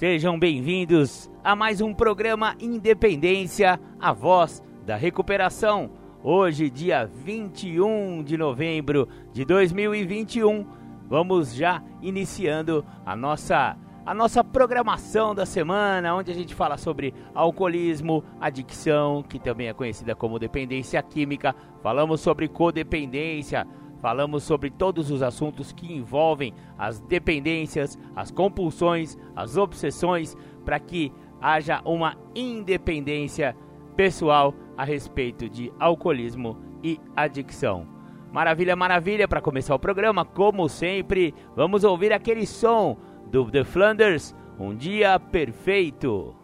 Sejam bem-vindos a mais um programa Independência, a voz da recuperação. Hoje, dia 21 de novembro de 2021, vamos já iniciando a nossa a nossa programação da semana, onde a gente fala sobre alcoolismo, adicção, que também é conhecida como dependência química. Falamos sobre codependência, Falamos sobre todos os assuntos que envolvem as dependências, as compulsões, as obsessões, para que haja uma independência pessoal a respeito de alcoolismo e adicção. Maravilha, maravilha, para começar o programa, como sempre, vamos ouvir aquele som do The Flanders, Um Dia Perfeito.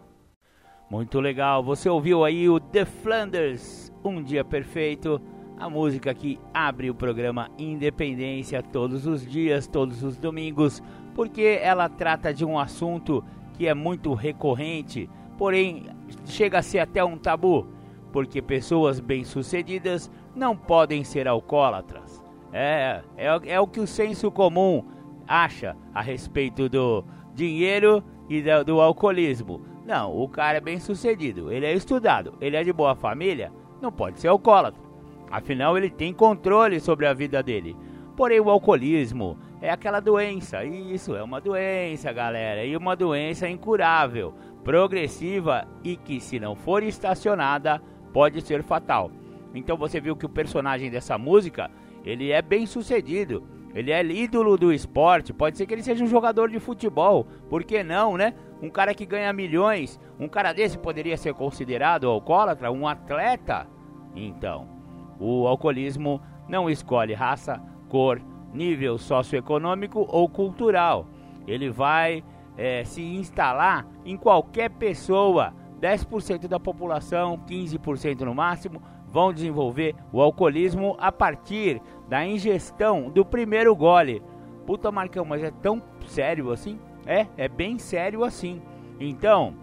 Muito legal, você ouviu aí o The Flanders, Um Dia Perfeito a música que abre o programa Independência todos os dias, todos os domingos, porque ela trata de um assunto que é muito recorrente, porém chega a ser até um tabu, porque pessoas bem-sucedidas não podem ser alcoólatras. É, é, é o que o senso comum acha a respeito do dinheiro e do, do alcoolismo. Não, o cara é bem-sucedido, ele é estudado, ele é de boa família, não pode ser alcoólatra. Afinal, ele tem controle sobre a vida dele. Porém, o alcoolismo é aquela doença. Isso é uma doença, galera. E uma doença incurável, progressiva e que, se não for estacionada, pode ser fatal. Então você viu que o personagem dessa música, ele é bem sucedido. Ele é ídolo do esporte. Pode ser que ele seja um jogador de futebol. Por que não, né? Um cara que ganha milhões. Um cara desse poderia ser considerado alcoólatra? Um atleta? Então, o alcoolismo não escolhe raça, cor, nível socioeconômico ou cultural. Ele vai é, se instalar em qualquer pessoa. 10% da população, 15% no máximo, vão desenvolver o alcoolismo a partir da ingestão do primeiro gole. Puta Marcão, mas é tão sério assim? É, é bem sério assim. Então,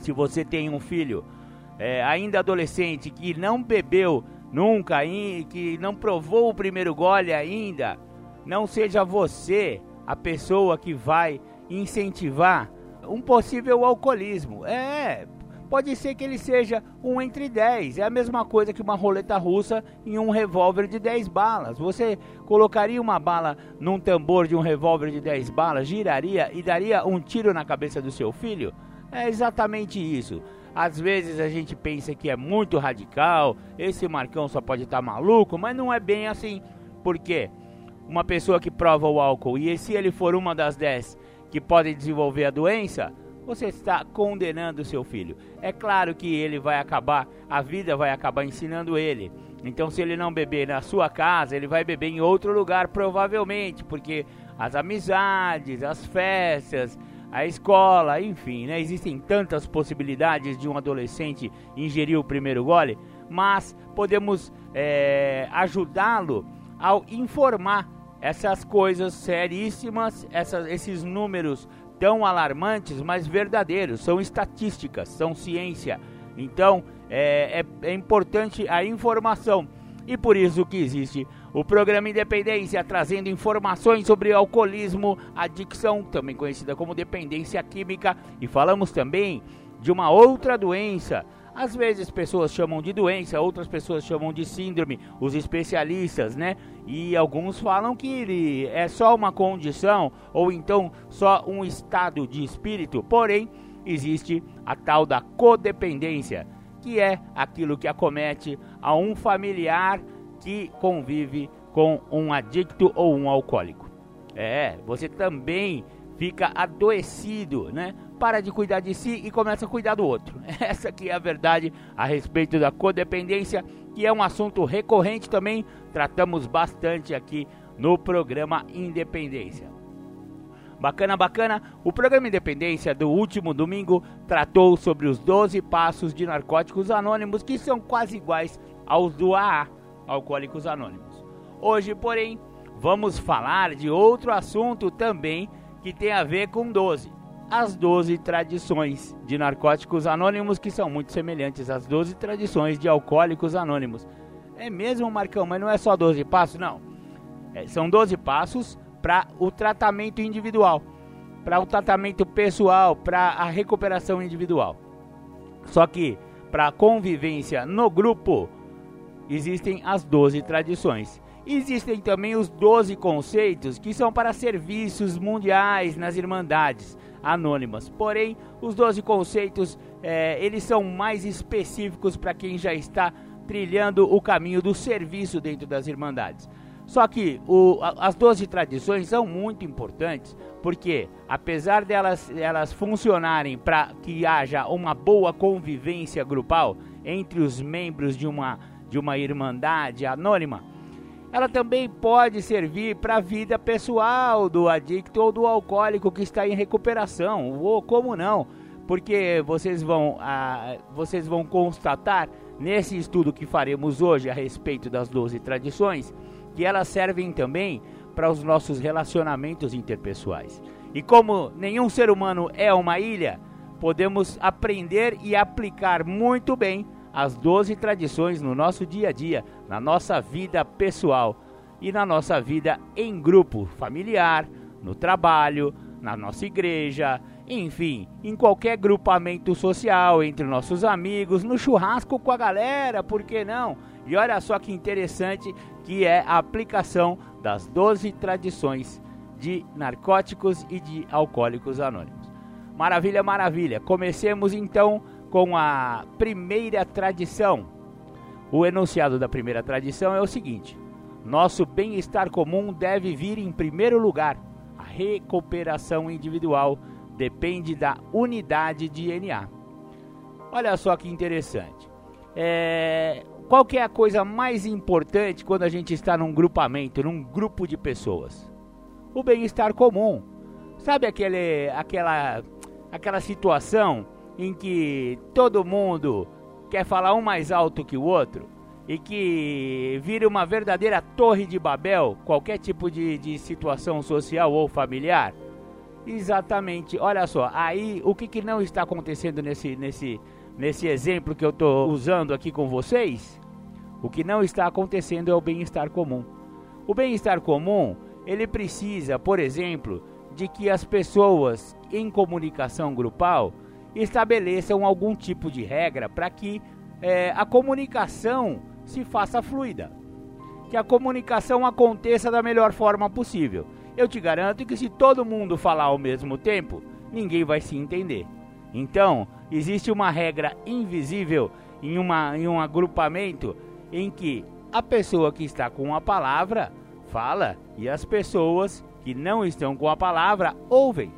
se você tem um filho é, ainda adolescente que não bebeu nunca, que não provou o primeiro gole ainda, não seja você a pessoa que vai incentivar um possível alcoolismo. É, pode ser que ele seja um entre 10. É a mesma coisa que uma roleta russa em um revólver de 10 balas. Você colocaria uma bala num tambor de um revólver de 10 balas, giraria e daria um tiro na cabeça do seu filho? É exatamente isso. Às vezes a gente pensa que é muito radical, esse Marcão só pode estar tá maluco, mas não é bem assim. Por quê? Uma pessoa que prova o álcool e se ele for uma das 10 que podem desenvolver a doença, você está condenando seu filho. É claro que ele vai acabar, a vida vai acabar ensinando ele. Então, se ele não beber na sua casa, ele vai beber em outro lugar, provavelmente, porque as amizades, as festas, a escola, enfim, né? Existem tantas possibilidades de um adolescente ingerir o primeiro gole, mas podemos é, ajudá-lo ao informar essas coisas seríssimas, essas, esses números tão alarmantes, mas verdadeiros. São estatísticas, são ciência. Então é, é, é importante a informação e por isso que existe o programa Independência, trazendo informações sobre alcoolismo, adicção, também conhecida como dependência química, e falamos também de uma outra doença. Às vezes pessoas chamam de doença, outras pessoas chamam de síndrome, os especialistas, né? E alguns falam que é só uma condição ou então só um estado de espírito. Porém, existe a tal da codependência, que é aquilo que acomete a um familiar que convive com um adicto ou um alcoólico. É, você também fica adoecido, né? Para de cuidar de si e começa a cuidar do outro. Essa aqui é a verdade a respeito da codependência, que é um assunto recorrente também, tratamos bastante aqui no programa Independência. Bacana, bacana. O programa Independência do último domingo tratou sobre os 12 passos de narcóticos anônimos que são quase iguais aos do AA, Alcoólicos Anônimos. Hoje, porém, vamos falar de outro assunto também que tem a ver com 12. As 12 tradições de narcóticos anônimos que são muito semelhantes às 12 tradições de alcoólicos anônimos. É mesmo, Marcão, mas não é só 12 passos, não. É, são 12 passos para o tratamento individual, para o tratamento pessoal, para a recuperação individual. Só que para a convivência no grupo existem as 12 tradições. Existem também os 12 conceitos que são para serviços mundiais nas irmandades anônimas. Porém, os 12 conceitos é, eles são mais específicos para quem já está trilhando o caminho do serviço dentro das irmandades. Só que o, as 12 tradições são muito importantes, porque apesar delas elas funcionarem para que haja uma boa convivência grupal entre os membros de uma, de uma irmandade anônima, ela também pode servir para a vida pessoal do adicto ou do alcoólico que está em recuperação, ou como não, porque vocês vão, ah, vocês vão constatar nesse estudo que faremos hoje a respeito das 12 tradições que elas servem também para os nossos relacionamentos interpessoais. E como nenhum ser humano é uma ilha, podemos aprender e aplicar muito bem as 12 tradições no nosso dia a dia, na nossa vida pessoal e na nossa vida em grupo familiar, no trabalho, na nossa igreja, enfim, em qualquer grupamento social, entre nossos amigos, no churrasco com a galera, por que não? E olha só que interessante que é a aplicação das 12 tradições de narcóticos e de alcoólicos anônimos. Maravilha, maravilha. Comecemos então com a primeira tradição. O enunciado da primeira tradição é o seguinte: nosso bem-estar comum deve vir em primeiro lugar. A recuperação individual depende da unidade de DNA. Olha só que interessante. É, qual que é a coisa mais importante quando a gente está num grupamento, num grupo de pessoas? O bem-estar comum. Sabe aquele, aquela, aquela situação em que todo mundo quer falar um mais alto que o outro e que vira uma verdadeira torre de Babel, qualquer tipo de, de situação social ou familiar? Exatamente. Olha só, aí o que, que não está acontecendo nesse, nesse, nesse exemplo que eu estou usando aqui com vocês? O que não está acontecendo é o bem-estar comum. O bem-estar comum, ele precisa, por exemplo, de que as pessoas em comunicação grupal estabeleçam algum tipo de regra para que é, a comunicação se faça fluida, que a comunicação aconteça da melhor forma possível. Eu te garanto que se todo mundo falar ao mesmo tempo, ninguém vai se entender. Então, existe uma regra invisível em, uma, em um agrupamento em que a pessoa que está com a palavra fala e as pessoas que não estão com a palavra ouvem,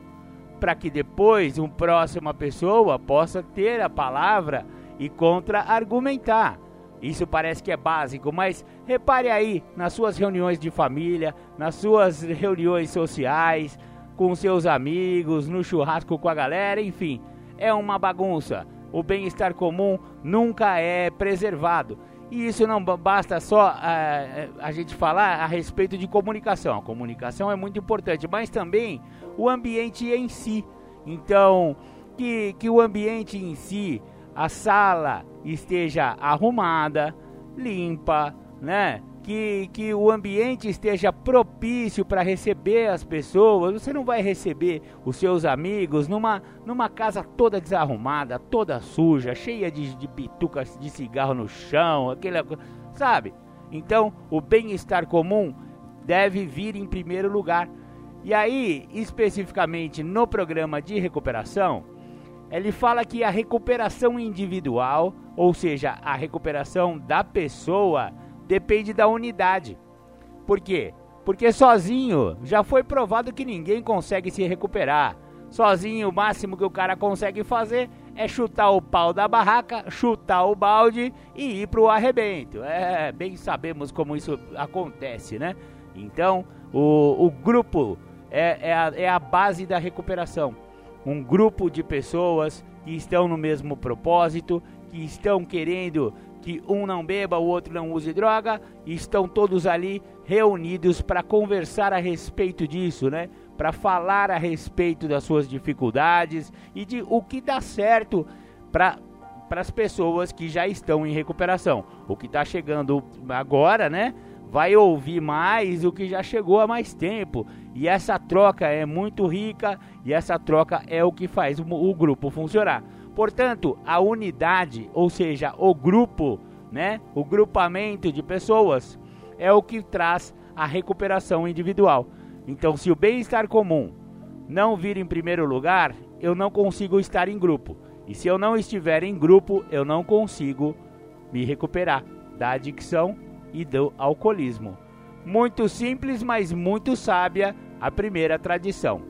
para que depois uma próxima pessoa possa ter a palavra e contra-argumentar. Isso parece que é básico, mas repare aí nas suas reuniões de família, nas suas reuniões sociais, com seus amigos, no churrasco com a galera, enfim, é uma bagunça. O bem-estar comum nunca é preservado. E isso não basta só uh, a gente falar a respeito de comunicação. A comunicação é muito importante, mas também o ambiente em si. Então, que, que o ambiente em si, a sala esteja arrumada, limpa, né? que, que o ambiente esteja propício para receber as pessoas. Você não vai receber os seus amigos numa, numa casa toda desarrumada, toda suja, cheia de, de bitucas de cigarro no chão, aquele, sabe? Então, o bem-estar comum deve vir em primeiro lugar. E aí, especificamente no programa de recuperação, ele fala que a recuperação individual, ou seja, a recuperação da pessoa, depende da unidade. Por quê? Porque sozinho já foi provado que ninguém consegue se recuperar. Sozinho, o máximo que o cara consegue fazer é chutar o pau da barraca, chutar o balde e ir pro arrebento. É, bem sabemos como isso acontece, né? Então, o, o grupo é, é, a, é a base da recuperação. Um grupo de pessoas que estão no mesmo propósito, que estão querendo que um não beba, o outro não use droga, e estão todos ali reunidos para conversar a respeito disso, né? Para falar a respeito das suas dificuldades e de o que dá certo para para as pessoas que já estão em recuperação. O que está chegando agora, né? Vai ouvir mais o que já chegou há mais tempo. E essa troca é muito rica e essa troca é o que faz o, grupo funcionar. Portanto, a unidade, ou seja, o grupo, né? O grupamento de pessoas é o que traz a recuperação individual. Então, se o bem-estar comum não vir em primeiro lugar, eu não consigo estar em grupo. E se eu não estiver em grupo, eu não consigo me recuperar da adicção e do alcoolismo. Muito simples, mas muito sábia a primeira tradição.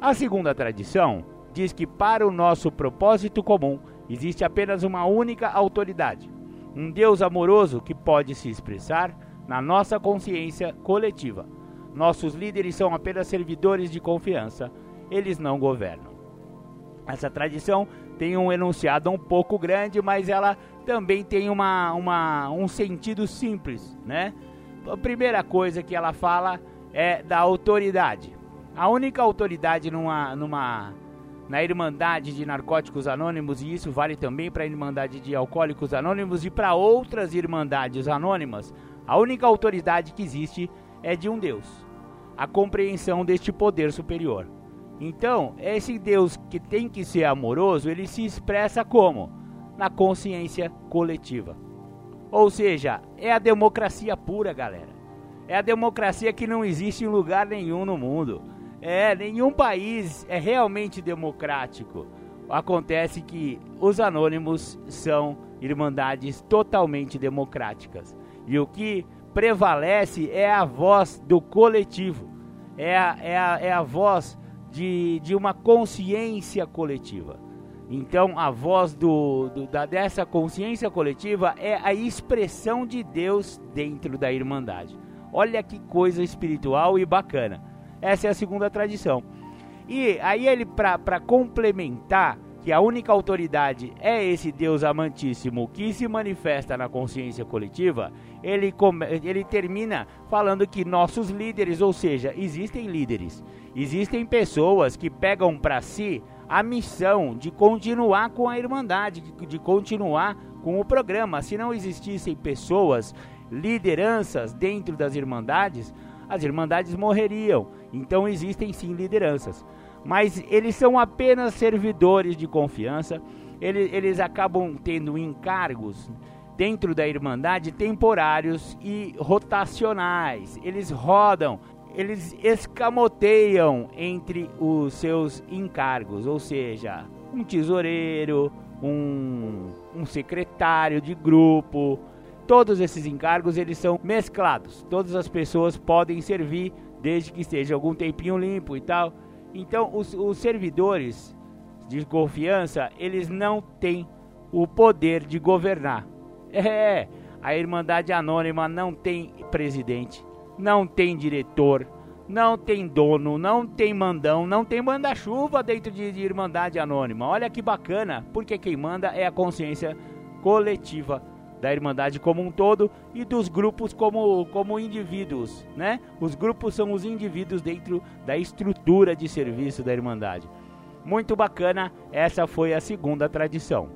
A segunda tradição diz que para o nosso propósito comum existe apenas uma única autoridade, um Deus amoroso que pode se expressar na nossa consciência coletiva. Nossos líderes são apenas servidores de confiança, eles não governam. Essa tradição tem um enunciado um pouco grande, mas ela também tem uma, uma, um sentido simples, né? A primeira coisa que ela fala é da autoridade. A única autoridade numa, numa na Irmandade de Narcóticos Anônimos, e isso vale também para a Irmandade de Alcoólicos Anônimos e para outras Irmandades Anônimas, a única autoridade que existe é de um Deus. A compreensão deste poder superior. Então, esse Deus que tem que ser amoroso, ele se expressa como? Na consciência coletiva. Ou seja, é a democracia pura, galera. É a democracia que não existe em lugar nenhum no mundo. É, nenhum país é realmente democrático. Acontece que os anônimos são irmandades totalmente democráticas. E o que prevalece é a voz do coletivo. É a, é a, é a voz de, de uma consciência coletiva. Então, a voz do, do, da, dessa consciência coletiva é a expressão de Deus dentro da Irmandade. Olha que coisa espiritual e bacana. Essa é a segunda tradição. E aí ele, para complementar que a única autoridade é esse Deus amantíssimo que se manifesta na consciência coletiva, ele, ele termina falando que nossos líderes, ou seja, existem líderes, existem pessoas que pegam para si a missão de continuar com a Irmandade, de, de continuar com o programa. Se não existissem pessoas, lideranças dentro das Irmandades, as Irmandades morreriam. Então existem sim lideranças mas eles são apenas servidores de confiança. Eles, eles acabam tendo encargos dentro da Irmandade temporários e rotacionais. Eles rodam, eles escamoteiam entre os seus encargos, ou seja, um tesoureiro, um, um secretário de grupo. Todos esses encargos eles são mesclados. Todas as pessoas podem servir desde que esteja algum tempinho limpo e tal. Então, os, os servidores de confiança, eles não têm o poder de governar. É, a Irmandade Anônima não tem presidente, não tem diretor, não tem dono, não tem mandão, não tem manda-chuva dentro de, de, Irmandade Anônima. Olha que bacana, porque quem manda é a consciência coletiva da Irmandade como um todo e dos grupos como, como indivíduos, né? Os grupos são os indivíduos dentro da estrutura de serviço da Irmandade. Muito bacana, essa foi a segunda tradição.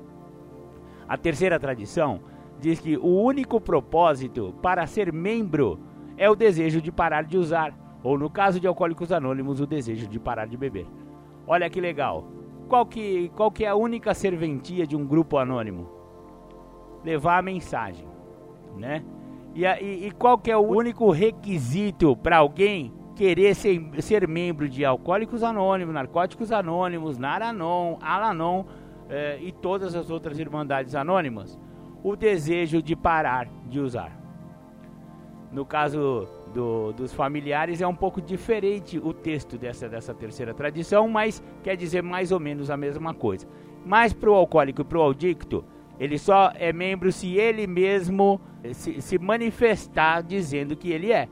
A terceira tradição diz que o único propósito para ser membro é o desejo de parar de usar, ou no caso de Alcoólicos Anônimos, o desejo de parar de beber. Olha que legal. Qual que, qual que é a única serventia de um grupo anônimo? Levar a mensagem, né? E, e, e qual que é o único requisito para alguém querer ser, ser, membro de Alcoólicos Anônimos, Narcóticos Anônimos, Naranon, Alanon eh, e todas as outras irmandades anônimas? O desejo de parar de usar. No caso do, dos familiares é um pouco diferente o texto dessa, dessa terceira tradição, mas quer dizer mais ou menos a mesma coisa. Mas para o alcoólico e para o adicto, ele só é membro se ele mesmo se, se, manifestar dizendo que ele é.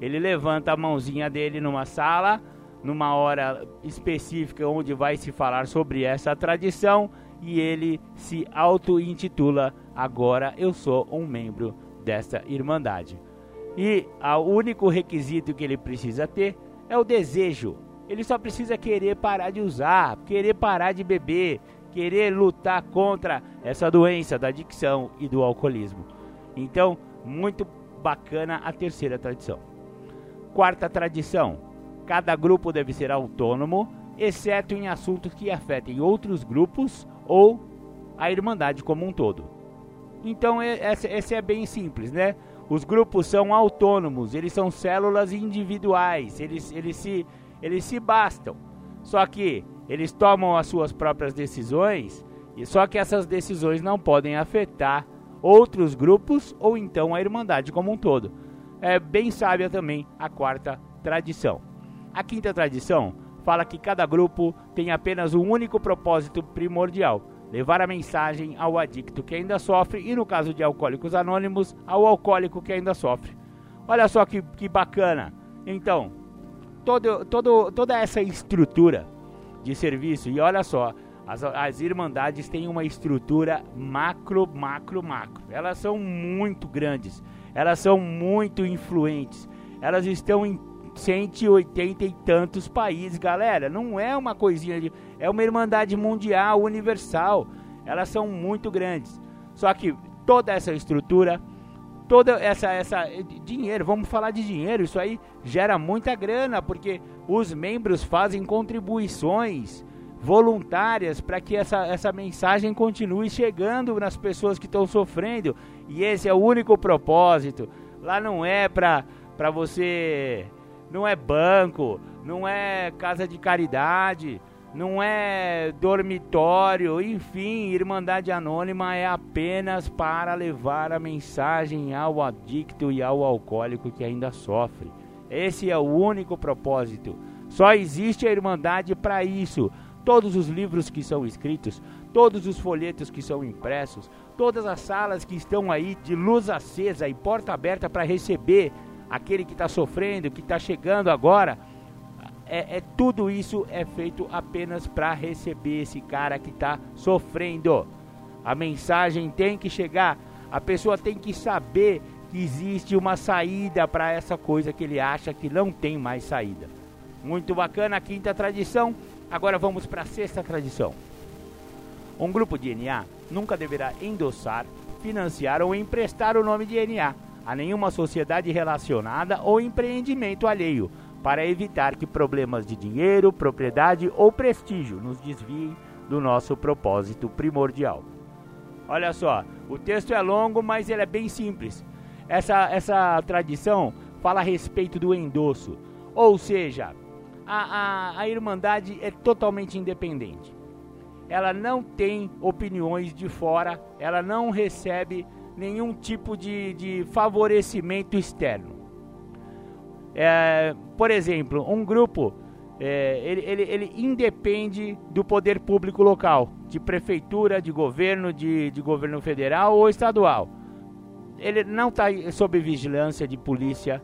Ele levanta a mãozinha dele numa sala, numa hora específica onde vai se falar sobre essa tradição e ele se auto-intitula Agora eu sou um membro dessa irmandade. E o único requisito que ele precisa ter é o desejo. Ele só precisa querer parar de usar, querer parar de beber, querer lutar contra essa doença da adicção e do alcoolismo. Então, muito bacana a terceira tradição. Quarta tradição: cada grupo deve ser autônomo, exceto em assuntos que afetem outros grupos ou a irmandade como um todo. Então, esse é bem simples, né? Os grupos são autônomos, eles são células individuais, eles, eles, se, eles se bastam. Só que eles tomam as suas próprias decisões, e só que essas decisões não podem afetar outros grupos ou então a Irmandade como um todo. É bem sábia também a quarta tradição. A quinta tradição fala que cada grupo tem apenas um único propósito primordial: levar a mensagem ao adicto que ainda sofre e, no caso de alcoólicos anônimos, ao alcoólico que ainda sofre. Olha só que, que bacana. Então, todo, todo, toda essa estrutura de serviço, e olha só, as, as irmandades têm uma estrutura macro, macro, macro. Elas são muito grandes, elas são muito influentes, elas estão em 180 e tantos países, galera. Não é uma coisinha de. É uma irmandade mundial, universal. Elas são muito grandes. Só que toda essa estrutura, toda essa, essa. Dinheiro, vamos falar de dinheiro, isso aí gera muita grana, porque os membros fazem contribuições voluntárias para que essa, essa mensagem continue chegando nas pessoas que estão sofrendo. E esse é o único propósito. Lá não é para você não é banco, não é casa de caridade, não é dormitório, enfim, Irmandade Anônima é apenas para levar a mensagem ao adicto e ao alcoólico que ainda sofre. Esse é o único propósito. Só existe a Irmandade para isso. Todos os livros que são escritos, todos os folhetos que são impressos, todas as salas que estão aí de luz acesa e porta aberta para receber aquele que está sofrendo, que está chegando agora, é, é, tudo isso é feito apenas para receber esse cara que está sofrendo. A mensagem tem que chegar, a pessoa tem que saber que existe uma saída para essa coisa que ele acha que não tem mais saída. Muito bacana a quinta tradição. Agora vamos para a sexta tradição. Um grupo de NA nunca deverá endossar, financiar ou emprestar o nome de NA a nenhuma sociedade relacionada ou empreendimento alheio, para evitar que problemas de dinheiro, propriedade ou prestígio nos desviem do nosso propósito primordial. Olha só, o texto é longo, mas ele é bem simples. Essa, essa tradição fala a respeito do endosso, ou seja, a, a, a Irmandade é totalmente independente. Ela não tem opiniões de fora, ela não recebe nenhum tipo de, de favorecimento externo. É, por exemplo, um grupo é, ele, ele, ele, independe do poder público local, de prefeitura, de governo, de, de governo federal ou estadual. Ele não está sob vigilância de polícia,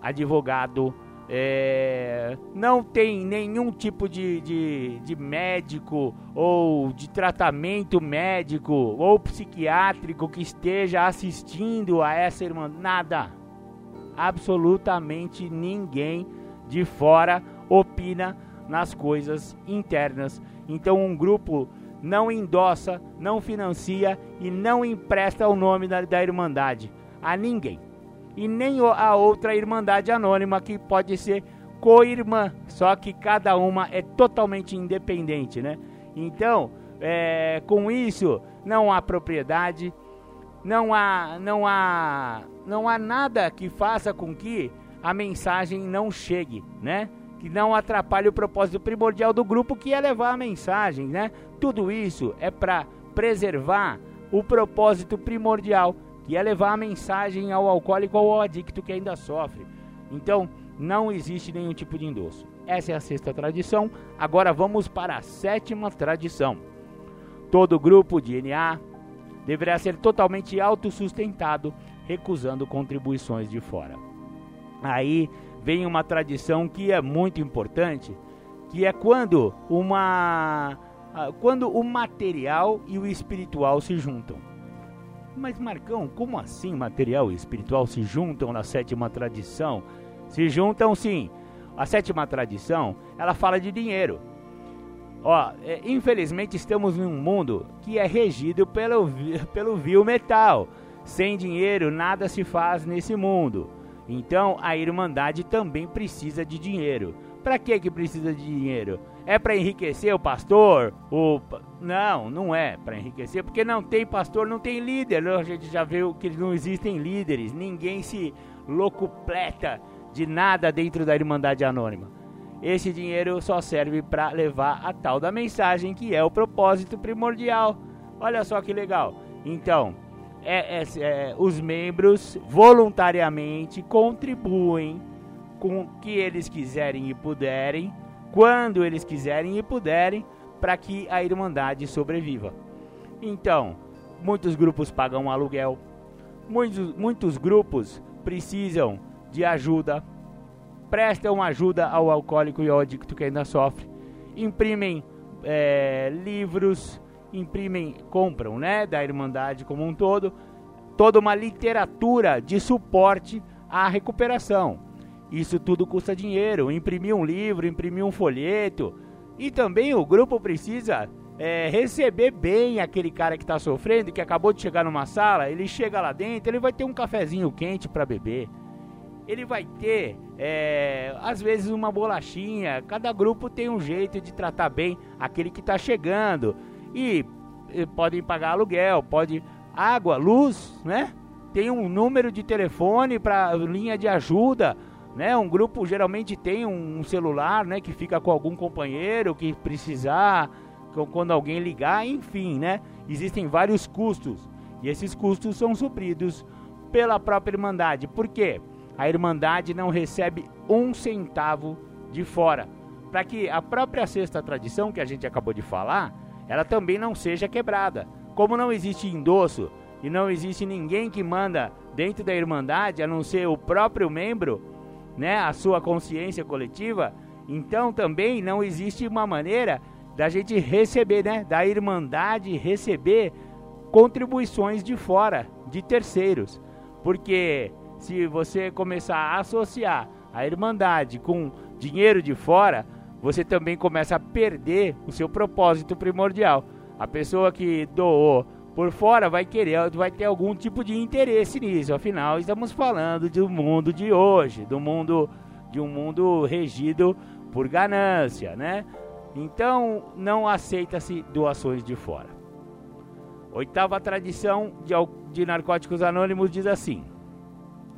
advogado, é, não tem nenhum tipo de, de, de, médico ou de tratamento médico ou psiquiátrico que esteja assistindo a essa irmã. Nada. Absolutamente ninguém de fora opina nas coisas internas. Então, um grupo não endossa, não financia e não empresta o nome da, da Irmandade a ninguém e nem a outra irmandade anônima que pode ser co-irmã, só que cada uma é totalmente independente, né? Então, é, com isso, não há propriedade, não há, não há, não há nada que faça com que a mensagem não chegue, né? Que não atrapalhe o propósito primordial do grupo, que é levar a mensagem, né? Tudo isso é para preservar o propósito primordial que é levar a mensagem ao alcoólico ou ao adicto que ainda sofre. Então, não existe nenhum tipo de endosso. Essa é a sexta tradição. Agora vamos para a sétima tradição. Todo grupo de NA deverá ser totalmente autossustentado, recusando contribuições de fora. Aí vem uma tradição que é muito importante, que é quando uma quando o material e o espiritual se juntam. Mas Marcão, como assim material e espiritual se juntam na sétima tradição? Se juntam sim. A sétima tradição, ela fala de dinheiro. Ó, é, infelizmente estamos num mundo que é regido pelo, pelo vil metal. Sem dinheiro nada se faz nesse mundo. Então a Irmandade também precisa de dinheiro. Para que que precisa de dinheiro? É para enriquecer o pastor? O não, não é para enriquecer, porque não tem pastor, não tem líder. A gente já viu que não existem líderes. Ninguém se locupleta de nada dentro da Irmandade Anônima. Esse dinheiro só serve para levar a tal da mensagem que é o propósito primordial. Olha só que legal. Então, é, é, é, os membros voluntariamente contribuem com o que eles quiserem e puderem, quando eles quiserem e puderem, para que a Irmandade sobreviva. Então, muitos grupos pagam aluguel, muitos, muitos grupos precisam de ajuda, prestam ajuda ao alcoólico e ao adicto que ainda sofre, imprimem é, livros, imprimem, compram, né, da Irmandade como um todo, toda uma literatura de suporte à recuperação. Isso tudo custa dinheiro, imprimir um livro, imprimir um folheto, e também o grupo precisa é, receber bem aquele cara que está sofrendo, que acabou de chegar numa sala, ele chega lá dentro, ele vai ter um cafezinho quente para beber ele vai ter, é, às vezes, uma bolachinha. Cada grupo tem um jeito de tratar bem aquele que está chegando. E, e podem pagar aluguel, pode água, luz, né? Tem um número de telefone para linha de ajuda, né? Um grupo geralmente tem um celular, né? Que fica com algum companheiro que precisar, quando alguém ligar, enfim, né? Existem vários custos e esses custos são supridos pela própria Irmandade. Por quê? a Irmandade não recebe um centavo de fora, para que a própria sexta tradição que a gente acabou de falar, ela também não seja quebrada. Como não existe endosso e não existe ninguém que manda dentro da Irmandade, a não ser o próprio membro, né, a sua consciência coletiva, então também não existe uma maneira da gente receber, né, da Irmandade receber contribuições de fora, de terceiros, porque se você começar a associar a Irmandade com dinheiro de fora, você também começa a perder o seu propósito primordial. A pessoa que doou por fora vai querer, vai ter algum tipo de interesse nisso. Afinal, estamos falando do mundo de hoje, do mundo de um mundo regido por ganância, né? Então, não aceita-se doações de fora. Oitava tradição de, de Narcóticos Anônimos diz assim: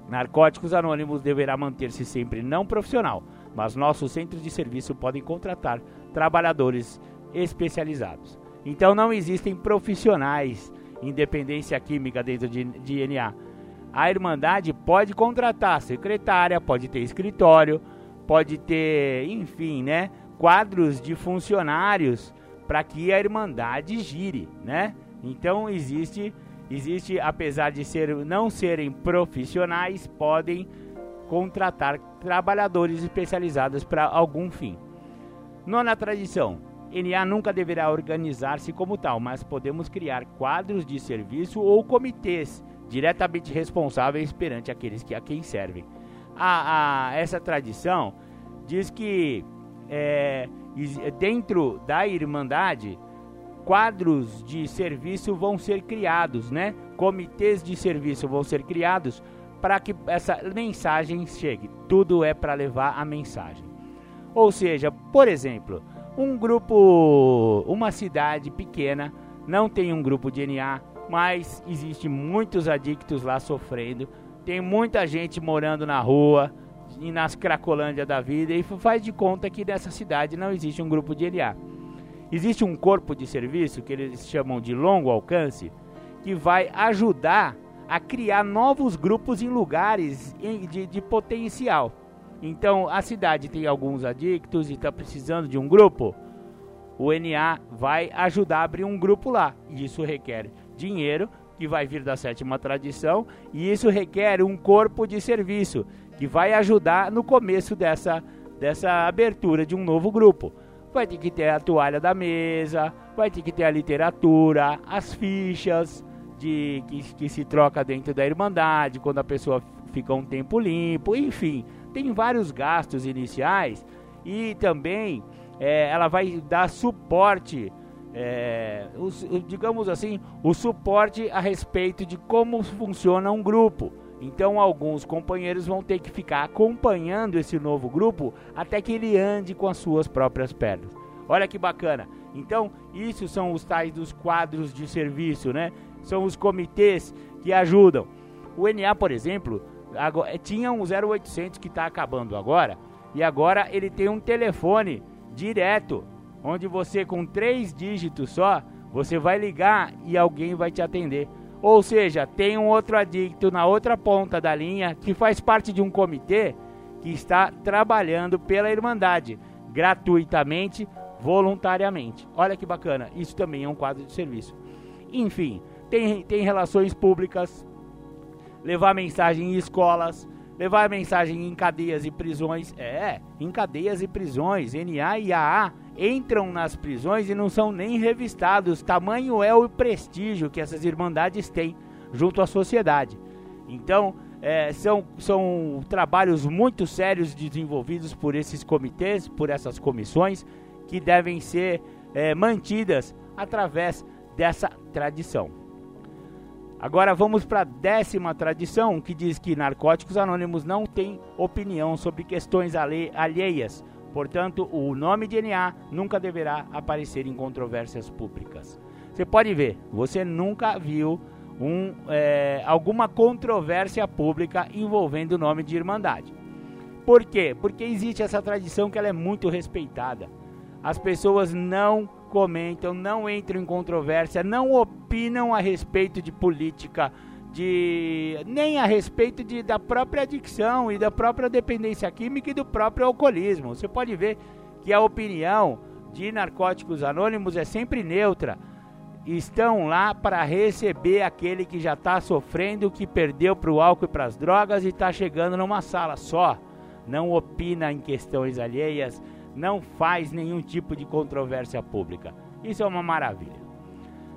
Narcóticos Anônimos deverá manter-se sempre não profissional, mas nossos centros de serviço podem contratar trabalhadores especializados. Então não existem profissionais independência química dentro de, de NA. A Irmandade pode contratar secretária, pode ter escritório, pode ter, enfim, né, quadros de funcionários para que a Irmandade gire, né? Então existe Existe, apesar de ser, não serem profissionais, podem contratar trabalhadores especializados para algum fim. Nona tradição: NA nunca deverá organizar-se como tal, mas podemos criar quadros de serviço ou comitês diretamente responsáveis perante aqueles que a quem servem. A, a essa tradição diz que é, dentro da Irmandade quadros de serviço vão ser criados, né? Comitês de serviço vão ser criados para que essa mensagem chegue. Tudo é para levar a mensagem. Ou seja, por exemplo, um grupo, uma cidade pequena não tem um grupo de NA, mas existe muitos adictos lá sofrendo. Tem muita gente morando na rua e nas cracolândia da vida e faz de conta que nessa cidade não existe um grupo de NA. Existe um corpo de serviço que eles chamam de longo alcance, que vai ajudar a criar novos grupos em lugares de, de potencial. Então, a cidade tem alguns adictos e está precisando de um grupo. O NA vai ajudar a abrir um grupo lá. Isso requer dinheiro, que vai vir da sétima tradição, e isso requer um corpo de serviço, que vai ajudar no começo dessa, dessa abertura de um novo grupo. Vai ter que ter a toalha da mesa, vai ter que ter a literatura, as fichas de que, que se troca dentro da Irmandade, quando a pessoa fica um tempo limpo, enfim, tem vários gastos iniciais e também é, ela vai dar suporte, é, os, digamos assim, o suporte a respeito de como funciona um grupo. Então, alguns companheiros vão ter que ficar acompanhando esse novo grupo até que ele ande com as suas próprias pernas. Olha que bacana. Então, isso são os tais dos quadros de serviço, né? São os comitês que ajudam. O NA, por exemplo, agora, tinha um 0800 que está acabando agora, e agora ele tem um telefone direto, onde você com três dígitos só, você vai ligar e alguém vai te atender. Ou seja, tem um outro adicto na outra ponta da linha que faz parte de um comitê que está trabalhando pela Irmandade, gratuitamente, voluntariamente. Olha que bacana, isso também é um quadro de serviço. Enfim, tem, tem relações públicas, levar mensagem em escolas, levar mensagem em cadeias e prisões. É, em cadeias e prisões. NA e AA entram nas prisões e não são nem revistados. Tamanho é o prestígio que essas irmandades têm junto à sociedade. Então, é, são, são trabalhos muito sérios desenvolvidos por esses comitês, por essas comissões, que devem ser é, mantidas através dessa tradição. Agora vamos para a décima tradição, que diz que narcóticos anônimos não têm opinião sobre questões alheias. Portanto, o nome de NA nunca deverá aparecer em controvérsias públicas. Você pode ver, você nunca viu um, é, alguma controvérsia pública envolvendo o nome de Irmandade. Por quê? Porque existe essa tradição que ela é muito respeitada. As pessoas não comentam, não entram em controvérsia, não opinam a respeito de política, de nem a respeito de, da própria adicção e da própria dependência química e do próprio alcoolismo. Você pode ver que a opinião de narcóticos anônimos é sempre neutra. Estão lá para receber aquele que já está sofrendo, que perdeu para o álcool e para as drogas e está chegando numa sala só. Não opina em questões alheias, não faz nenhum tipo de controvérsia pública. Isso é uma maravilha.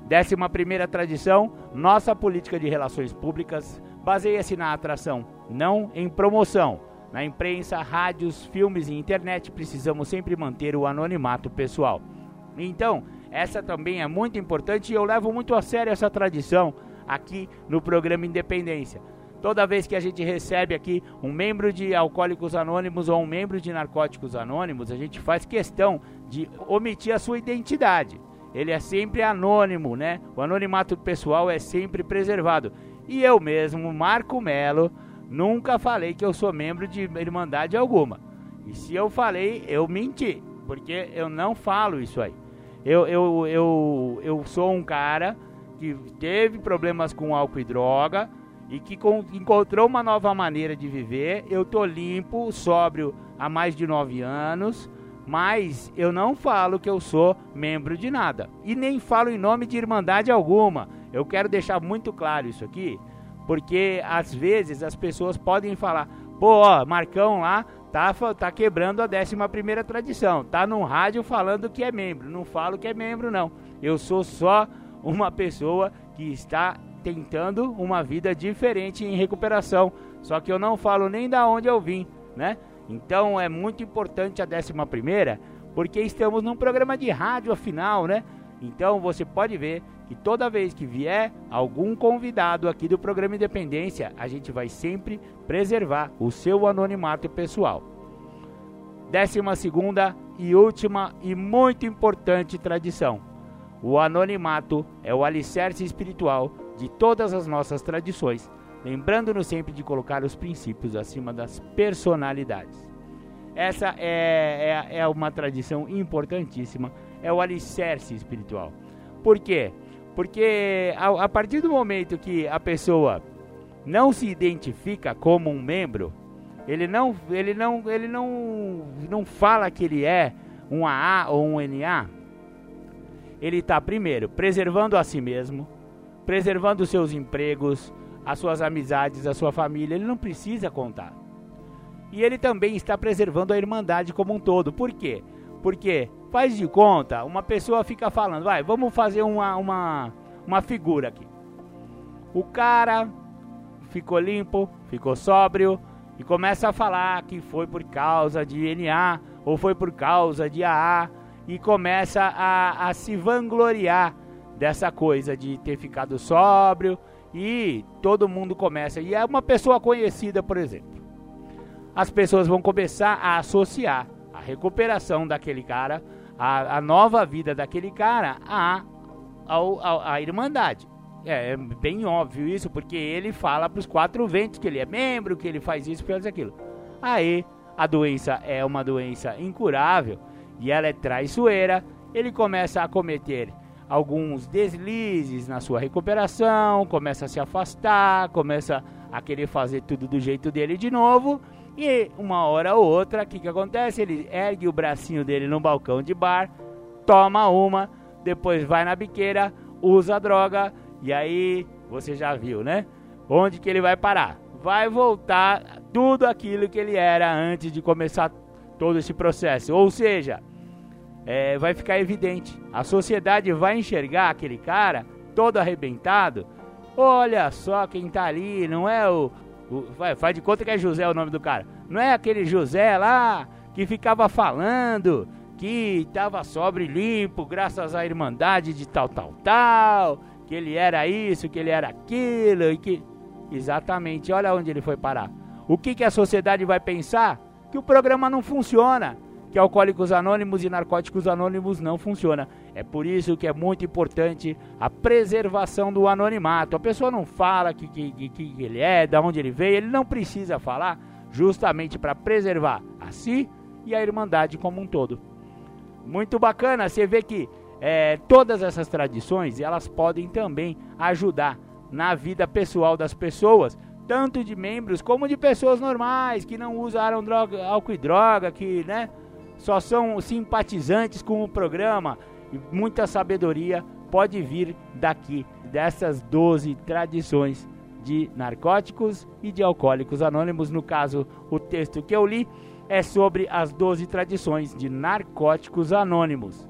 Décima primeira tradição, nossa política de relações públicas baseia-se na atração, não em promoção. Na imprensa, rádios, filmes e internet precisamos sempre manter o anonimato pessoal. Então, essa também é muito importante e eu levo muito a sério essa tradição aqui no programa Independência. Toda vez que a gente recebe aqui um membro de Alcoólicos Anônimos ou um membro de Narcóticos Anônimos, a gente faz questão de omitir a sua identidade. Ele é sempre anônimo, né? O anonimato pessoal é sempre preservado. E eu mesmo, Marco Melo, nunca falei que eu sou membro de Irmandade alguma. E se eu falei, eu menti, porque eu não falo isso aí. Eu, eu, eu, eu sou um cara que teve problemas com álcool e droga, e que encontrou uma nova maneira de viver. Eu tô limpo, sóbrio há mais de nove anos, mas eu não falo que eu sou membro de nada e nem falo em nome de irmandade alguma. Eu quero deixar muito claro isso aqui, porque às vezes as pessoas podem falar: pô, ó, Marcão lá tá, tá quebrando a 11 primeira tradição, tá no rádio falando que é membro. Não falo que é membro, não. Eu sou só uma pessoa que está tentando uma vida diferente em recuperação. Só que eu não falo nem da onde eu vim, né? Então é muito importante a décima primeira, porque estamos num programa de rádio afinal, né? Então você pode ver que toda vez que vier algum convidado aqui do programa Independência, a gente vai sempre preservar o seu anonimato pessoal. Décima segunda e última e muito importante tradição. O anonimato é o alicerce espiritual de todas as nossas tradições, lembrando-nos sempre de colocar os princípios acima das personalidades. Essa é, é, é uma tradição importantíssima, é o alicerce espiritual. Por quê? Porque a, a partir do momento que a pessoa não se identifica como um membro, ele não, ele não, ele não, não fala que ele é um AA ou um NA, ele está primeiro preservando a si mesmo, preservando seus empregos, as suas amizades, a sua família. Ele não precisa contar. e ele também está preservando a Irmandade como um todo. Por quê? Porque, faz de conta, uma pessoa fica falando, vai, vamos fazer uma, uma, uma figura aqui. O cara ficou limpo, ficou sóbrio e começa a falar que foi por causa de NA ou foi por causa de AA e começa a, a se vangloriar dessa coisa de ter ficado sóbrio e todo mundo começa. E é uma pessoa conhecida, por exemplo. As pessoas vão começar a associar a recuperação daquele cara, a, a nova vida daquele cara, a, a, a Irmandade. É, é, bem óbvio isso, porque ele fala para os quatro ventos que ele é membro, que ele faz isso, faz aquilo. Aí, a doença é uma doença incurável e ela é traiçoeira, ele começa a cometer alguns deslizes na sua recuperação, começa a se afastar, começa a querer fazer tudo do jeito dele de novo. E uma hora ou outra, o que, que acontece? Ele ergue o bracinho dele no balcão de bar, toma uma, depois vai na biqueira, usa droga e aí, você já viu, né? Onde que ele vai parar? Vai voltar tudo aquilo que ele era antes de começar todo esse processo. Ou seja, é, vai ficar evidente. A sociedade vai enxergar aquele cara todo arrebentado. Olha só quem tá ali, não é o. o faz de conta que é José o nome do cara. Não é aquele José lá que ficava falando que estava sobre limpo graças à irmandade de tal, tal, tal que ele era isso, que ele era aquilo, e que. Exatamente, olha onde ele foi parar. O que, que a sociedade vai pensar? Que o programa não funciona, que Alcoólicos Anônimos e Narcóticos Anônimos não funciona. É por isso que é muito importante a preservação do anonimato. A pessoa não fala que, que, que, ele é, de onde ele veio, ele não precisa falar, justamente para preservar a si e a Irmandade como um todo. Muito bacana, você vê que é, todas essas tradições elas podem também ajudar na vida pessoal das pessoas, tanto de membros como de pessoas normais que não usaram droga, álcool e droga, que né, só são simpatizantes com o programa. E muita sabedoria pode vir daqui, dessas 12 tradições de narcóticos e de alcoólicos anônimos. No caso, o texto que eu li é sobre as 12 tradições de narcóticos anônimos.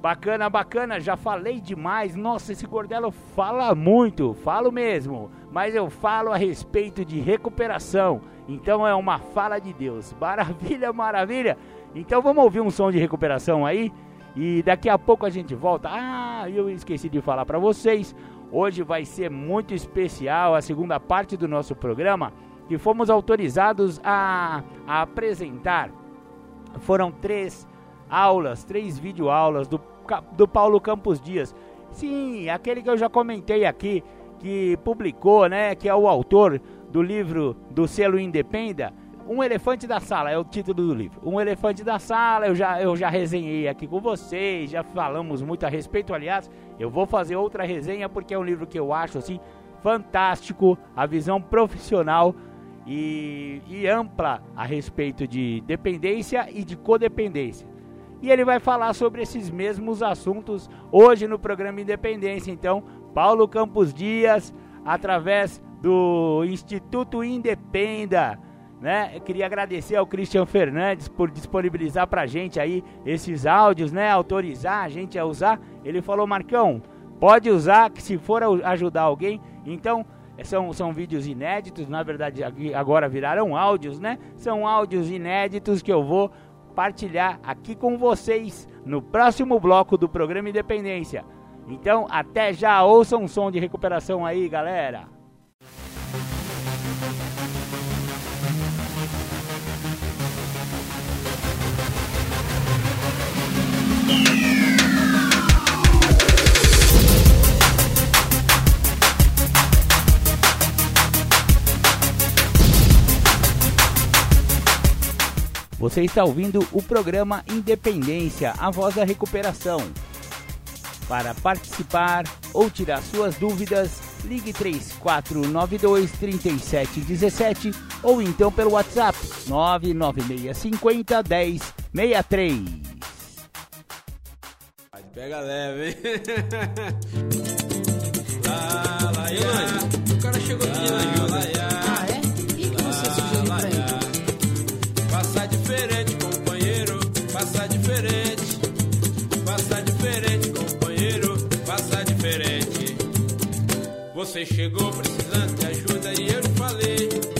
Bacana, bacana, já falei demais. Nossa, esse Gordelo fala muito, falo mesmo. Mas eu falo a respeito de recuperação. Então é uma fala de Deus. Maravilha, maravilha. Então vamos ouvir um som de recuperação aí. E daqui a pouco a gente volta. Ah, eu esqueci de falar para vocês. Hoje vai ser muito especial a segunda parte do nosso programa. Que fomos autorizados a, a apresentar. Foram três aulas, três videoaulas do do Paulo Campos Dias. Sim, aquele que eu já comentei aqui, que publicou, né, que é o autor do livro do selo Independa, Um Elefante da Sala, é o título do livro. Um Elefante da Sala, eu já, eu já resenhei aqui com vocês, já falamos muito a respeito, aliás, eu vou fazer outra resenha porque é um livro que eu acho, assim, fantástico, a visão profissional e, e ampla a respeito de dependência e de codependência e ele vai falar sobre esses mesmos assuntos hoje no programa Independência. Então, Paulo Campos Dias, através do Instituto Independa, né? Eu queria agradecer ao Christian Fernandes por disponibilizar pra gente aí esses áudios, né? Autorizar a gente a usar. Ele falou, Marcão, pode usar que se for ajudar alguém. Então, são, são vídeos inéditos, na verdade agora viraram áudios, né? São áudios inéditos que eu vou partilhar aqui com vocês no próximo bloco do programa Independência. Então, até já, ouça um som de recuperação aí, galera. Você está ouvindo o programa Independência, a voz da recuperação. Para participar ou tirar suas dúvidas, ligue 3492 3717 ou então pelo WhatsApp 99650 1063. Pega leve, hein? lá, lá, lá, o cara chegou aqui, né, Ah, é? E que você sugeriu pra ele? Você chegou precisando de ajuda e eu te falei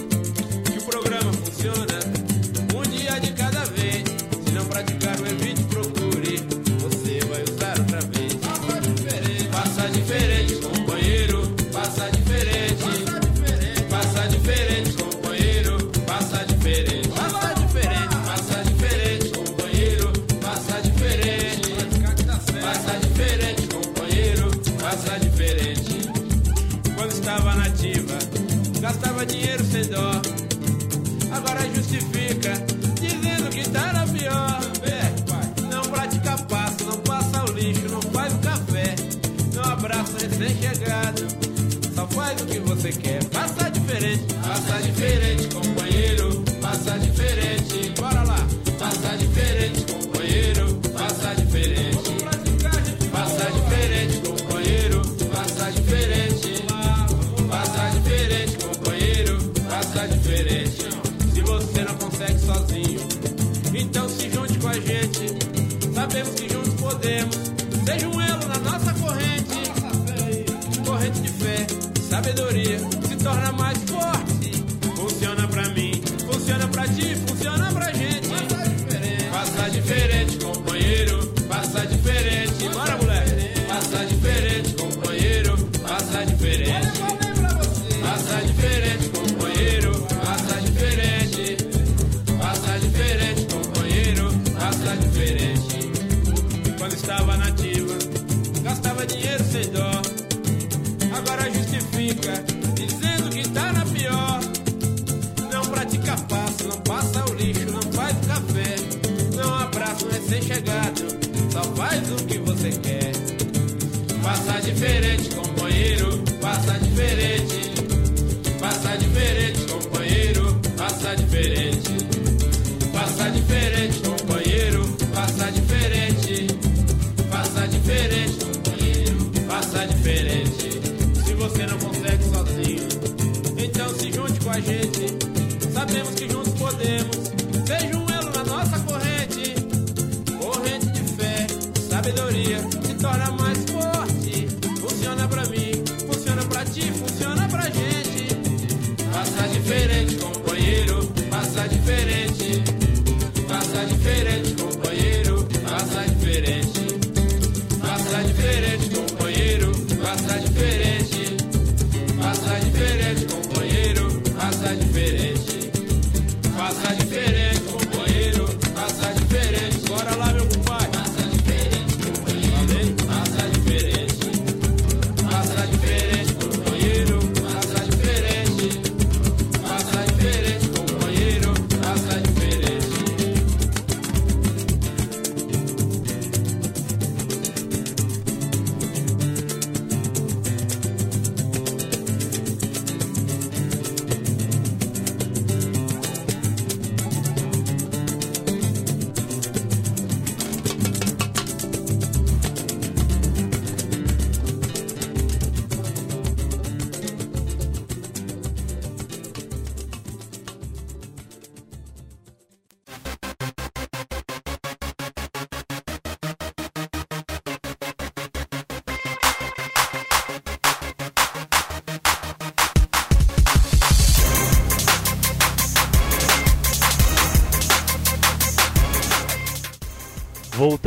que você quer. Passa diferente, passa diferente, companheiro. Passa diferente, bora lá. Passa diferente, companheiro. Passa diferente. Passa diferente, companheiro. Passa diferente. Passa diferente, companheiro. Passa diferente. Se você não consegue sozinho, então se junte com a gente. Sabemos que juntos podemos. Seja um sabedoria, se torna mais forte. Diferente. Diferente, companheiro, passa diferente. Passa diferente, companheiro, passa diferente. Passa diferente, companheiro, passa diferente. Se você não consegue sozinho, então se junte com a gente. Sabemos que